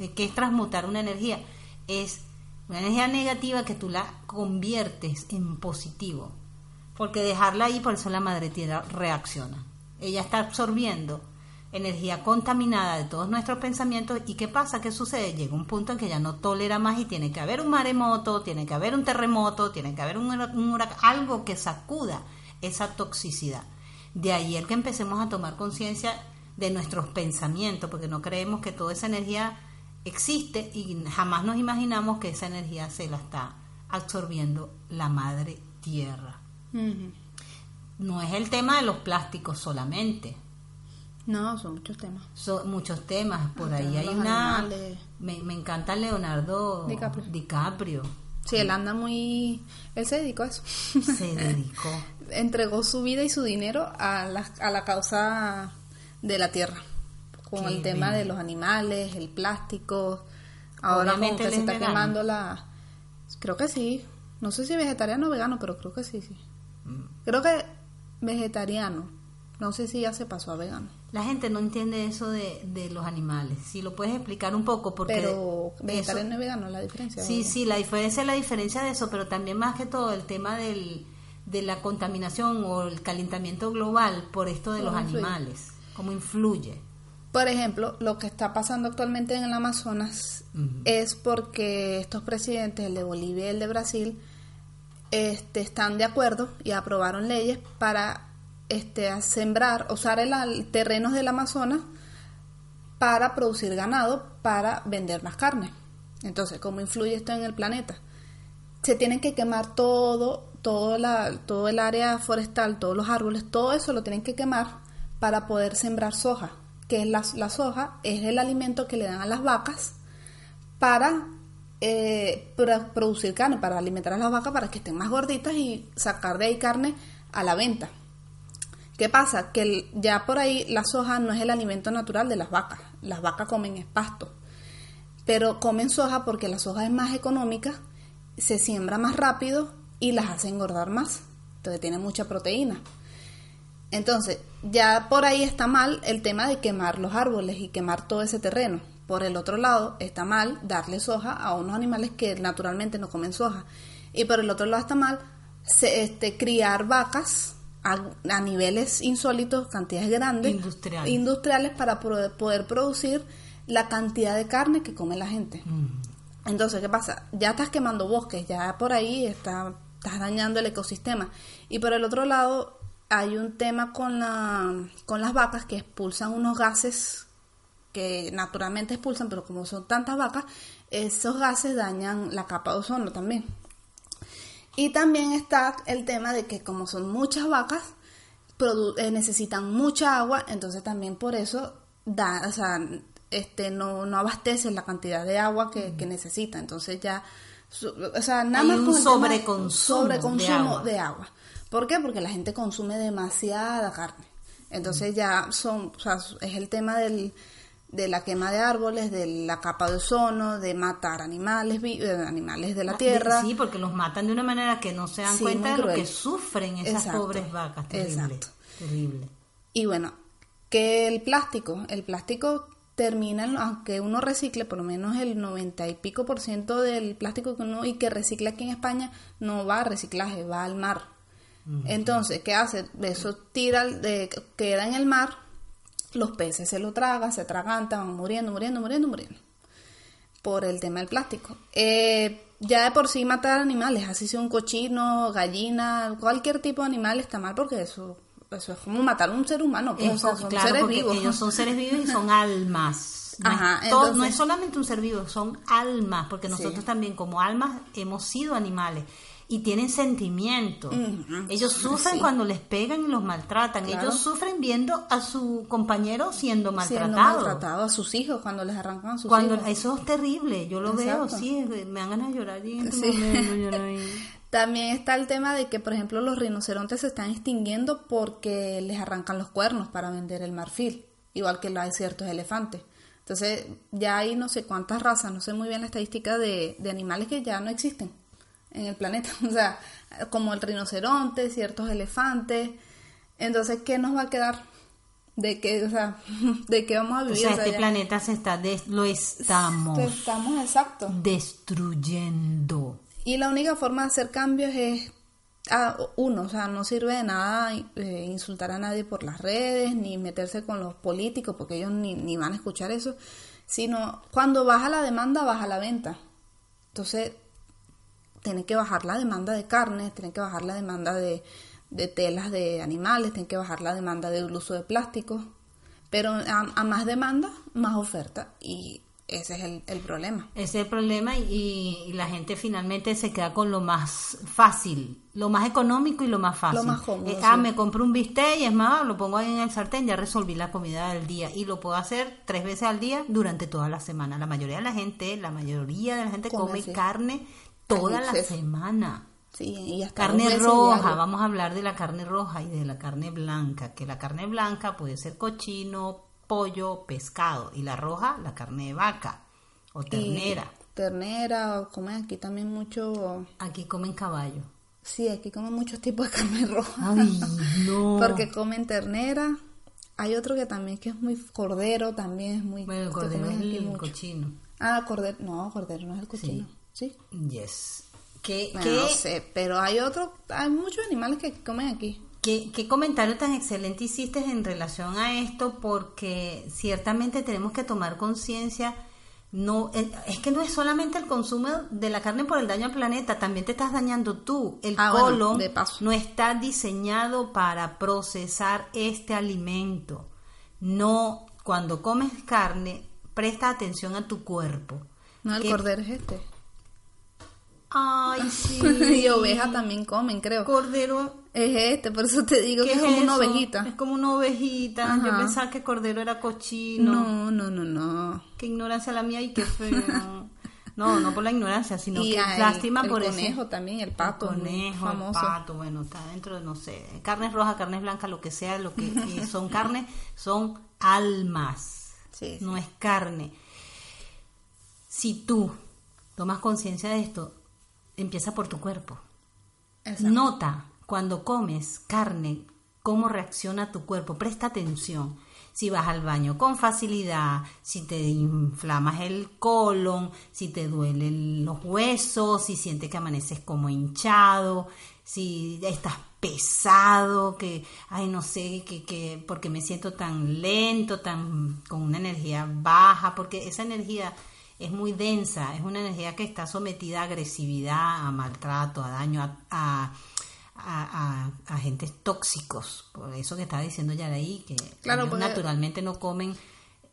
eh, es transmutar una energía? Es una energía negativa que tú la conviertes en positivo. Porque dejarla ahí, por eso la Madre Tierra reacciona. Ella está absorbiendo energía contaminada de todos nuestros pensamientos y qué pasa, qué sucede, llega un punto en que ya no tolera más y tiene que haber un maremoto, tiene que haber un terremoto, tiene que haber un, huracán, algo que sacuda esa toxicidad. De ahí el que empecemos a tomar conciencia de nuestros pensamientos, porque no creemos que toda esa energía existe y jamás nos imaginamos que esa energía se la está absorbiendo la madre tierra. No es el tema de los plásticos solamente, no, son muchos temas. Son muchos temas. Por ahí hay una. Me, me, encanta Leonardo DiCaprio. Sí, él anda muy. Él se dedicó a eso. Se dedicó. Entregó su vida y su dinero a la, a la causa de la tierra. Con el tema de los animales, el plástico. Ahora como que se está quemando la. Creo que sí. No sé si vegetariano o vegano, pero creo que sí, sí. Mm. Creo que vegetariano. No sé si ya se pasó a vegano la gente no entiende eso de, de los animales. Si lo puedes explicar un poco, porque... Pero vegetariano y vegano, la diferencia. Sí, sí, la diferencia es la diferencia de eso, pero también más que todo el tema del, de la contaminación o el calentamiento global por esto de los animales, cómo influye. Por ejemplo, lo que está pasando actualmente en el Amazonas es porque estos presidentes, el de Bolivia y el de Brasil, este, están de acuerdo y aprobaron leyes para este, sembrar, usar el, terrenos del Amazonas para producir ganado, para vender más carne. Entonces, ¿cómo influye esto en el planeta? Se tienen que quemar todo, todo, el área forestal, todos los árboles, todo eso lo tienen que quemar para poder sembrar soja, que es la, la soja, es el alimento que le dan a las vacas para, eh, para producir carne, para alimentar a las vacas para que estén más gorditas y sacar de ahí carne a la venta. ¿Qué pasa? Que ya por ahí la soja no es el alimento natural de las vacas. Las vacas comen pasto. Pero comen soja porque la soja es más económica, se siembra más rápido y las hace engordar más. Entonces tiene mucha proteína. Entonces, ya por ahí está mal el tema de quemar los árboles y quemar todo ese terreno. Por el otro lado, está mal darle soja a unos animales que naturalmente no comen soja. Y por el otro lado está mal este, criar vacas a, niveles insólitos, cantidades grandes, industriales, industriales para poder, producir la cantidad de carne que come la gente. Mm. Entonces, ¿qué pasa? Ya estás quemando bosques, ya por ahí está, estás dañando el ecosistema. Y por el otro lado, hay un tema con, la, con las vacas que expulsan unos gases que naturalmente expulsan, pero como son tantas vacas, esos gases dañan la capa de ozono también. Y también está el tema de que como son muchas vacas, eh, necesitan mucha agua, entonces también por eso da, o sea, este, no, no abastecen la cantidad de agua que, necesita. Entonces ya, o sea, nada más un sobreconsumo, de, agua. ¿Por qué? Porque la gente consume demasiada carne. Entonces ya son, o sea, es el tema del, de la quema de árboles, de la capa de ozono, de matar animales, eh, animales de la ah, tierra. Sí, porque los matan de una manera que no se dan cuenta de lo que sufren esas pobres vacas. Terrible, terrible. Y bueno, que el plástico, el plástico termina, aunque uno recicle por lo menos el 90 y pico por ciento del plástico que uno y que recicla aquí en España no va a reciclaje, va al mar. Entonces, ¿qué hace? Eso tira, de, queda en el mar los peces se lo tragan, se atragantan, van muriendo, muriendo, muriendo, muriendo. Por el tema del plástico. Eh, ya de por sí matar animales, así sea un cochino, gallina, cualquier tipo de animal está mal porque eso, eso es como matar a un ser humano. Pues, son seres vivos. Ellos son seres vivos y son almas. No, Ajá, es, no es solamente un ser vivo, son almas, porque nosotros también como almas hemos sido animales y tienen sentimientos. Ellos sufren cuando les pegan y los maltratan. Ellos sufren viendo a su compañero siendo maltratado. Siendo maltratado a sus hijos cuando les arrancan a sus cuando, hijos. Eso es terrible. Yo lo veo, sí, me dan ganas de llorar. También está el tema de que, por ejemplo, los rinocerontes se están extinguiendo porque les arrancan los cuernos para vender el marfil, igual que hay ciertos elefantes. Entonces, ya hay no sé cuántas razas, no sé muy bien la estadística de, de animales que ya no existen en el planeta. O sea, como el rinoceronte, ciertos elefantes. Entonces, ¿qué nos va a quedar? ¿De qué, o sea, de qué vamos a vivir? O sea, este planeta se está, lo estamos. Estamos, exacto. Destruyendo. Y la única forma de hacer cambios es Ah, uno, o sea, no sirve de nada eh, insultar a nadie por las redes, ni meterse con los políticos, porque ellos ni, ni, van a escuchar eso, sino cuando baja la demanda, baja la venta. Entonces, tiene que bajar la demanda de carne, tiene que bajar la demanda de, de telas de animales, tiene que bajar la demanda del uso de plásticos, pero a más demanda, más oferta, y ese es el, el, problema. Ese es el problema y, la gente finalmente se queda con lo más fácil, lo más económico y lo más fácil. Lo más cómodo. Eh, ah, me compro un bistec y es más, lo pongo ahí en el sartén, ya resolví la comida del día y lo puedo hacer tres veces al día durante toda la semana. La mayoría de la gente, la mayoría de la gente come, carne toda la semana. Sí, y hasta carne roja, vamos a hablar de la carne roja y de la carne blanca, que la carne blanca puede ser cochino, pollo, pescado y la roja, la carne de vaca o ternera. ternera, o comen aquí también mucho... Aquí comen caballo. Sí, aquí comen muchos tipos de carne roja. Ay, no. Porque comen ternera. Hay otro que también que es muy cordero, también es muy... Bueno, el cordero es el cochino. Ah, cordero, no, cordero no es el cochino. Sí. Yes. ¿Qué, No sé, pero hay otro, hay muchos animales que comen aquí. ¿Qué, comentario tan excelente hiciste en relación a esto, porque ciertamente tenemos que tomar conciencia. No, es que no es solamente el consumo de la carne por el daño al planeta, también te estás dañando tú. El ah, colon no está diseñado para procesar este alimento. No, cuando comes carne, presta atención a tu cuerpo. No, el cordero es este. Ay, sí. y oveja también comen, creo. Cordero es este, por eso te digo que es, como una ovejita. Es como una ovejita. Yo pensaba que cordero era cochino. No, no, no, no. Qué ignorancia la mía y qué feo. No, no por la ignorancia, sino que lástima por eso. El conejo también, el pato. El conejo, el pato, bueno, está dentro de, no sé, carnes rojas, carnes blancas, lo que sea, lo que son carnes, son almas. Sí, No es carne. Si tú tomas conciencia de esto, empieza por tu cuerpo. Nota cuando comes carne, cómo reacciona tu cuerpo. Presta atención. Si vas al baño con facilidad, si te inflamas el colon, si te duelen los huesos, si sientes que amaneces como hinchado, si estás pesado, que, ay, no sé, que, que, porque me siento tan lento, tan, con una energía baja, porque esa energía es muy densa, es una energía que está sometida a agresividad, a maltrato, a daño, a a, agentes tóxicos, por eso que estaba diciendo ya de ahí, que naturalmente no comen.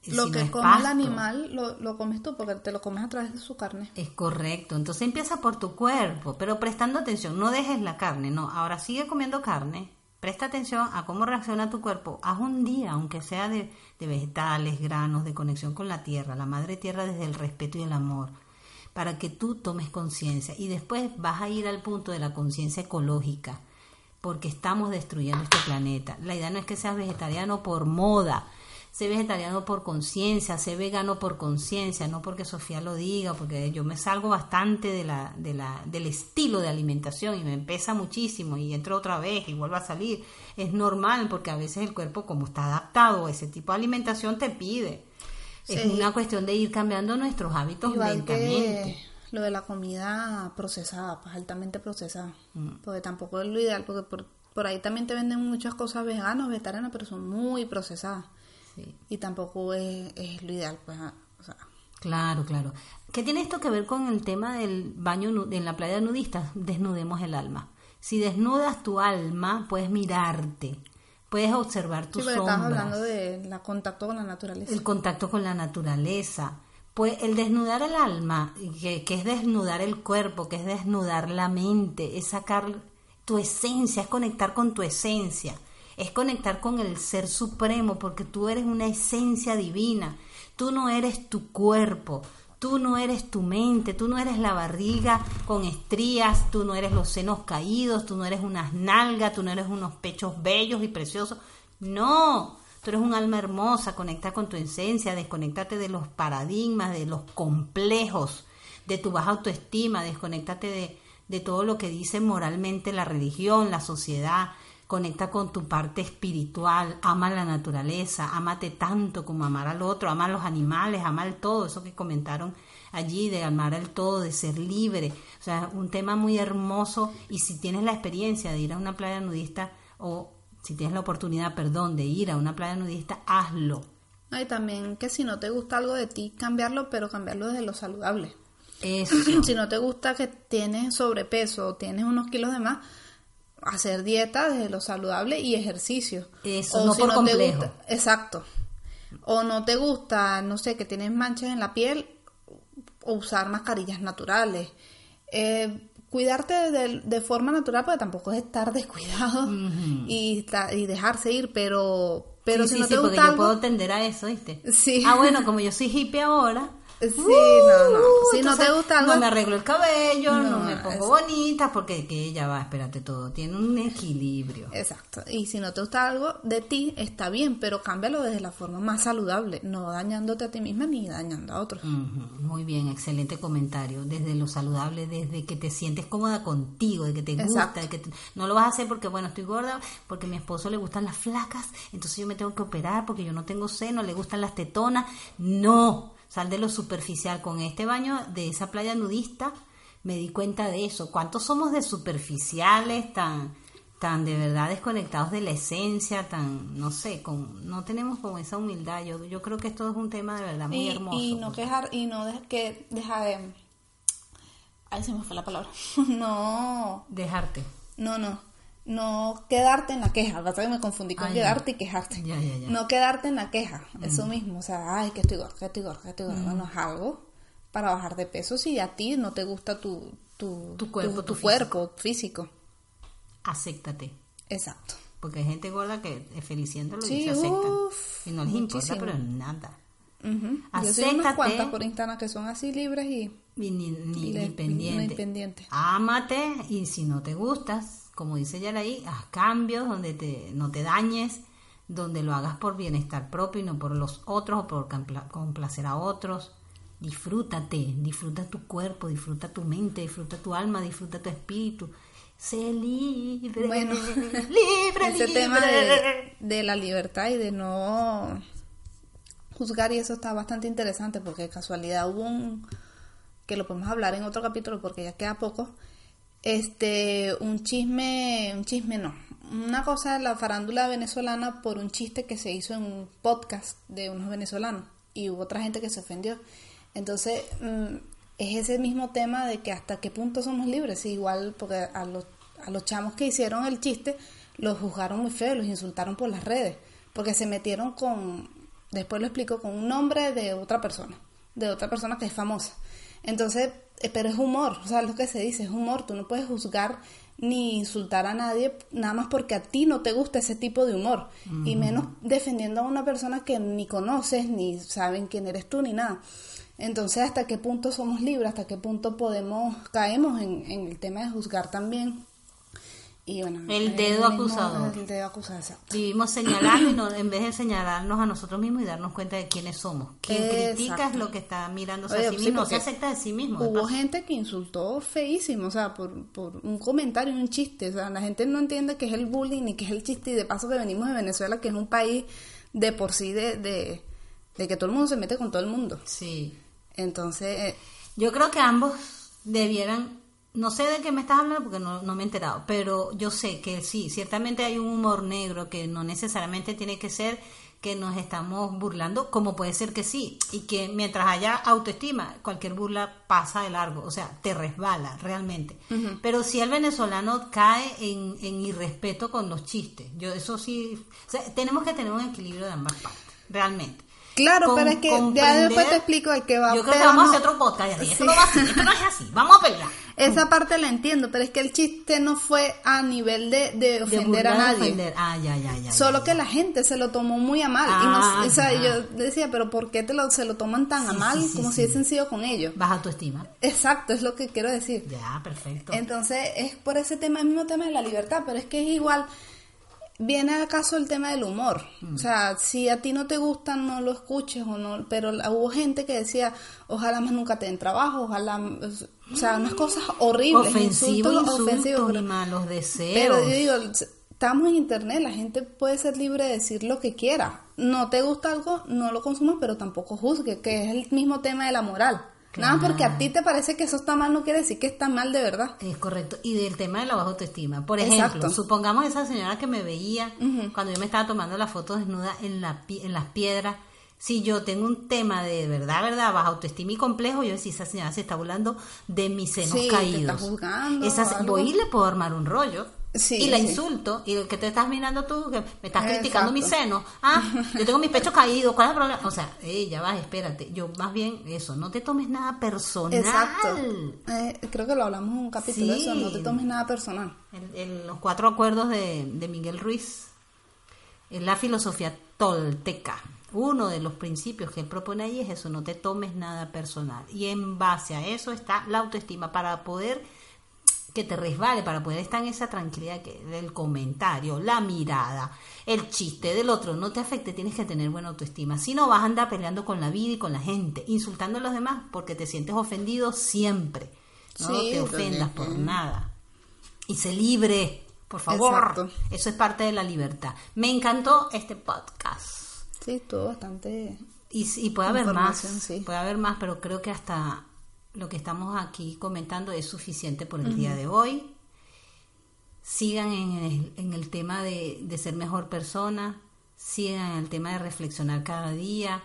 Eh, lo que come el animal lo, lo, comes tú porque te lo comes a través de su carne. Es correcto, entonces empieza por tu cuerpo, pero prestando atención, no dejes la carne, no, ahora sigue comiendo carne, presta atención a cómo reacciona tu cuerpo, haz un día, aunque sea de, vegetales, granos, de conexión con la tierra, la madre tierra desde el respeto y el amor para que tú tomes conciencia y después vas a ir al punto de la conciencia ecológica, porque estamos destruyendo este planeta. La idea no es que seas vegetariano por moda, sé vegetariano por conciencia, sé vegano por conciencia, no porque Sofía lo diga, porque yo me salgo bastante de la, de la, del estilo de alimentación y me pesa muchísimo y entro otra vez y vuelvo a salir. Es normal porque a veces el cuerpo como está adaptado a ese tipo de alimentación te pide. Es una cuestión de ir cambiando nuestros hábitos lentamente. lo de la comida procesada, pues altamente procesada. Mm. Porque tampoco es lo ideal, porque por, por ahí también te venden muchas cosas veganas, vegetarianas, pero son muy procesadas. Y tampoco es, es, lo ideal, pues. Ah, claro, claro. ¿Qué tiene esto que ver con el tema del baño en la playa nudista? Desnudemos el alma. Si desnudas tu alma, puedes mirarte puedes observar tus sí, sombras. hablando de la contacto con la naturaleza. El contacto con la naturaleza. Pues el desnudar el alma, que, que es desnudar el cuerpo, que es desnudar la mente, es sacar tu esencia, es conectar con tu esencia, es conectar con el ser supremo, porque tú eres una esencia divina, tú no eres tu cuerpo, tú no eres tu mente, tú no eres la barriga con estrías, tú no eres los senos caídos, tú no eres unas nalgas, tú no eres unos pechos bellos y preciosos, no, Tú eres un alma hermosa, conecta con tu esencia, desconéctate de los paradigmas, de los complejos, de tu baja autoestima, desconéctate de, de todo lo que dice moralmente la religión, la sociedad, conecta con tu parte espiritual, ama la naturaleza, amate tanto como amar al otro, ama a los animales, ama el todo, eso que comentaron allí de amar al todo, de ser libre, o sea, un tema muy hermoso y si tienes la experiencia de ir a una playa nudista o si tienes la oportunidad, perdón, de ir a una playa nudista, hazlo. y también que si no te gusta algo de ti, cambiarlo, pero cambiarlo desde lo saludable. Eso. si no te gusta que tienes sobrepeso o tienes unos kilos de más, hacer dieta desde lo saludable y ejercicio. Eso, o no por complejo. exacto. O no te gusta, no sé, que tienes manchas en la piel, o usar mascarillas naturales. Eh, cuidarte de, forma natural, porque tampoco es estar descuidado y, y dejarse ir, pero, pero si no te gusta yo puedo tender a eso, ¿viste? Sí. Ah, bueno, como yo soy hippie ahora, Sí, no, no. Si no te gusta algo. No me arreglo el cabello, no, me pongo bonita, porque que ella va, espérate todo. Tiene un equilibrio. Exacto. Y si no te gusta algo de ti, está bien, pero cámbialo desde la forma más saludable, no dañándote a ti misma ni dañando a otros. Muy bien, excelente comentario. Desde lo saludable, desde que te sientes cómoda contigo, de que te gusta, de que no lo vas a hacer porque, bueno, estoy gorda, porque a mi esposo le gustan las flacas, entonces yo me tengo que operar porque yo no tengo seno, le gustan las tetonas. No Sal de lo superficial. Con este baño de esa playa nudista me di cuenta de eso. ¿Cuántos somos de superficiales, tan, tan de verdad desconectados de la esencia, tan, no sé, con, no tenemos como esa humildad? Yo, yo creo que esto es un tema de verdad muy hermoso. Y no quejar, y no de, que deja de... Ahí se me fue la palabra. no. Dejarte. No, no no quedarte en la queja, que me confundí con quedarte y quejarte. No quedarte en la queja, eso mismo, o sea, ay, que estoy gorda, que estoy gorda, que estoy gorda. Bueno, es algo para bajar de peso si a ti no te gusta tu, tu, cuerpo, tu, cuerpo físico. Acéptate. Exacto. Porque hay gente gorda que feliciándolo y se aceptan. y no les importa, pero nada. Uh Acéptate. unas cuantas por Instagram que son así libres y... Ni, ni, independientes. Ámate y si no te gustas, como dice ahí, haz cambios donde te, no te dañes, donde lo hagas por bienestar propio y no por los otros o por complacer a otros. Disfrútate, disfruta tu cuerpo, disfruta tu mente, disfruta tu alma, disfruta tu espíritu. Sé libre. Bueno, libre, ese tema de, de la libertad y de no juzgar y eso está bastante interesante porque casualidad hubo un que lo podemos hablar en otro capítulo porque ya queda poco este, un chisme, un chisme no, una cosa de la farándula venezolana por un chiste que se hizo en un podcast de unos venezolanos y hubo otra gente que se ofendió. Entonces, mm, es ese mismo tema de que hasta qué punto somos libres, igual porque a los, a los chamos que hicieron el chiste los juzgaron muy feo, los insultaron por las redes, porque se metieron con, después lo explico, con un nombre de otra persona, de otra persona que es famosa. Entonces, pero es humor, o sea, lo que se dice es humor, tú no puedes juzgar ni insultar a nadie nada más porque a ti no te gusta ese tipo de humor y menos defendiendo a una persona que ni conoces ni saben quién eres tú ni nada. Entonces, ¿hasta qué punto somos libres? ¿Hasta qué punto podemos caemos en, en el tema de juzgar también? El dedo acusador. El dedo acusador, exacto. Vivimos señalando y en vez de señalarnos a nosotros mismos y darnos cuenta de quiénes somos. Quien critica es lo que está mirándose a sí mismo, se acepta de sí mismo. Hubo gente que insultó feísimo, o sea, por, por un comentario, un chiste. O sea, la gente no entiende qué es el bullying ni qué es el chiste. Y de paso que venimos de Venezuela, que es un país de por sí de, de, de que todo el mundo se mete con todo el mundo. Sí. Entonces... Eh, Yo creo que ambos debieran no sé de qué me estás hablando porque no, me he enterado, pero yo sé que sí, ciertamente hay un humor negro que no necesariamente tiene que ser que nos estamos burlando, como puede ser que sí, y que mientras haya autoestima, cualquier burla pasa de largo, o sea, te resbala realmente. Pero si el venezolano cae en, en, irrespeto con los chistes, yo eso sí, tenemos que tener un equilibrio de ambas partes, realmente. Claro, con- pero es que ya después te explico el que va Yo creo que vamos a no- hacer otro podcast. y Esto no va así, esto no es así. Vamos a pelear. Esa parte la entiendo, pero es que el chiste no fue a nivel de, de De ofender a nadie. ofender. Ah, ya, ya, ya. Solo que la gente se lo tomó muy a mal. y no, o sea, yo decía, pero ¿por qué te lo, se lo toman tan a Sí, mal sí, sí, como si hubiesen sido con ellos? Baja autoestima. Exacto, es lo que quiero decir. Ya, perfecto. Entonces es por ese tema, el mismo tema de la libertad, pero es que es igual, viene acaso el tema del humor. Mm. O sea, si a ti no te gusta, no lo escuches o no, pero hubo gente que decía, ojalá más nunca te den trabajo, ojalá, o sea, unas cosas horribles, Ofensivo, insultos insultos ofensivos. y pero- malos deseos. pero yo digo, estamos en internet, la gente puede ser libre de decir lo que quiera. No te gusta algo, no lo consumas, pero tampoco juzgue, que es el mismo tema de la moral. Nada porque a ti te parece que eso está mal no quiere decir que está mal de verdad. Es correcto. Y del tema de la baja autoestima. Por ejemplo, Exacto. supongamos esa señora que me veía cuando yo me estaba tomando la foto desnuda en, la, en las piedras. Si yo tengo un tema de verdad, verdad, baja autoestima y complejo, yo decía, esa señora se está burlando de mis senos Sí, te caídos. está juzgando Esa se- algo. voy y le puedo armar un rollo. Sí, y la sí. insulto. Y el que te estás mirando tú, que me estás Exacto. criticando mis senos. Ah, yo tengo mis pechos caídos. ¿Cuál es el problema? O sea, eh, ya vas, espérate. Yo, más bien, eso, no te tomes nada personal. Exacto. Eh, creo que lo hablamos en un capítulo, Sí. eso, no te tomes nada personal. En, en los cuatro acuerdos de, de Miguel Ruiz, en la filosofía tolteca, uno de los principios que él propone ahí es eso, no te tomes nada personal. Y en base a eso está la autoestima para poder que te resbale, para poder estar en esa tranquilidad que el comentario, la mirada, el chiste del otro no te afecte, tienes que tener buena autoestima. Si no vas a andar peleando con la vida y con la gente, insultando a los demás porque te sientes ofendido siempre. No Sí, te ofendas también. por nada y se libre, por favor. Exacto. Eso es parte de la libertad. Me encantó este podcast. Sí, estuvo bastante... Y, y puede haber más, sí. puede haber más, pero creo que hasta lo que estamos aquí comentando es suficiente por el día de hoy. Sigan en el, en el tema de, de ser mejor persona, sigan en el tema de reflexionar cada día,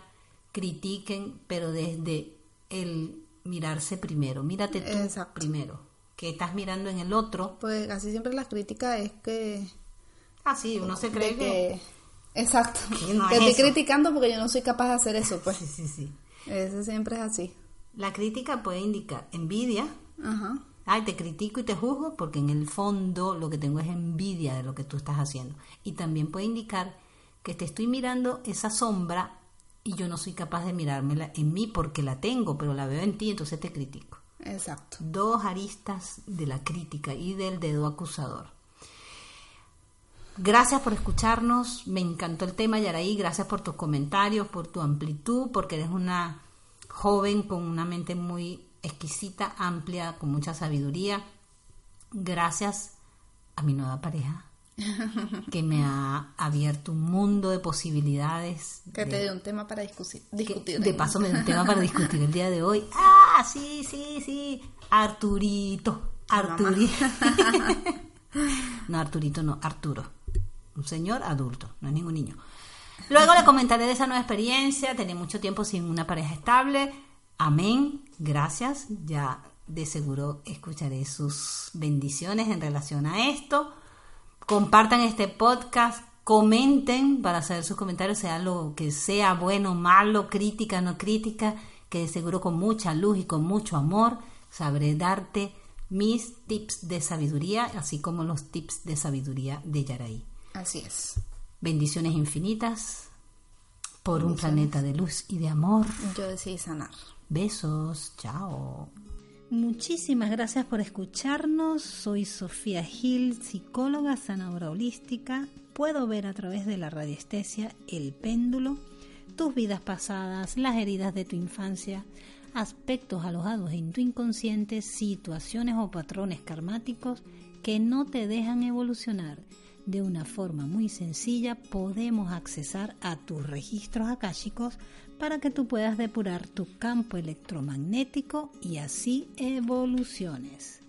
critiquen, pero desde el mirarse primero. Mírate tú Exacto. primero, que estás mirando en el otro. Pues casi siempre la crítica es que... Ah, sí, uno se cree que- Exacto. No es estoy eso. criticando porque yo no soy capaz de hacer eso, pues. Sí, sí, sí. Eso siempre es así. La crítica puede indicar envidia. Ajá. Ay, te critico y te juzgo porque en el fondo lo que tengo es envidia de lo que tú estás haciendo. Y también puede indicar que te estoy mirando esa sombra y yo no soy capaz de mirármela en mí porque la tengo, pero la veo en ti, entonces te critico. Exacto. Dos aristas de la crítica y del dedo acusador. Gracias por escucharnos, me encantó el tema Yaraí, gracias por tus comentarios, por tu amplitud, porque eres una joven con una mente muy exquisita, amplia, con mucha sabiduría. Gracias a mi nueva pareja, que me ha abierto un mundo de posibilidades. Que de- te dé un tema para discutir. de ¿eh? paso me da un tema para discutir el día de hoy. Ah, sí, sí, sí. Arturito. Arturito. no, Arturito no, Arturo. Un señor adulto, no es ningún niño. Luego le comentaré de esa nueva experiencia. Tenía mucho tiempo sin una pareja estable. Amén. Gracias. Ya de seguro escucharé sus bendiciones en relación a esto. Compartan este podcast. Comenten para saber sus comentarios, sea lo que sea, bueno, malo, crítica, no crítica, que de seguro con mucha luz y con mucho amor sabré darte mis tips de sabiduría, así como los tips de sabiduría de Yaraí. Así es. Bendiciones infinitas por un planeta de luz y de amor. Yo decidí sanar. Besos, chao. Muchísimas gracias por escucharnos. Soy Sofía Gil, psicóloga sanadora holística. Puedo ver a través de la radiestesia el péndulo, tus vidas pasadas, las heridas de tu infancia, aspectos alojados en tu inconsciente, situaciones o patrones karmáticos que no te dejan evolucionar. De una forma muy sencilla podemos accesar a tus registros akáshicos para que tú puedas depurar tu campo electromagnético y así evoluciones.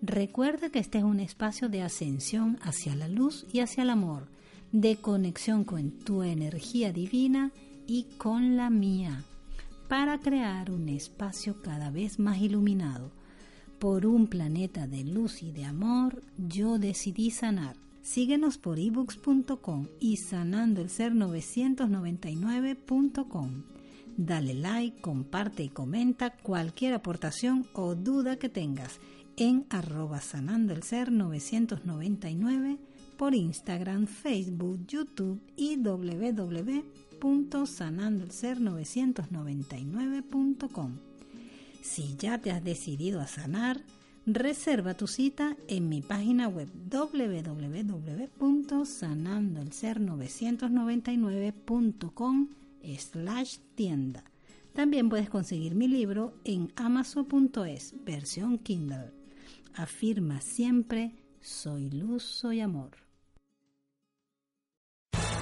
Recuerda que este es un espacio de ascensión hacia la luz y hacia el amor, de conexión con tu energía divina y con la mía, para crear un espacio cada vez más iluminado. Por un planeta de luz y de amor, yo decidí sanar. Síguenos por ebooks.com y sanandoelser999.com. Dale like, comparte y comenta cualquier aportación o duda que tengas en arroba sanandoelser999 por Instagram, Facebook, YouTube y www.sanandoelser999.com. Si ya te has decidido a sanar, reserva tu cita en mi página web www.sanandoelser999.com slash tienda. También puedes conseguir mi libro en amazon.es, versión Kindle. Afirma siempre, soy luz, soy amor.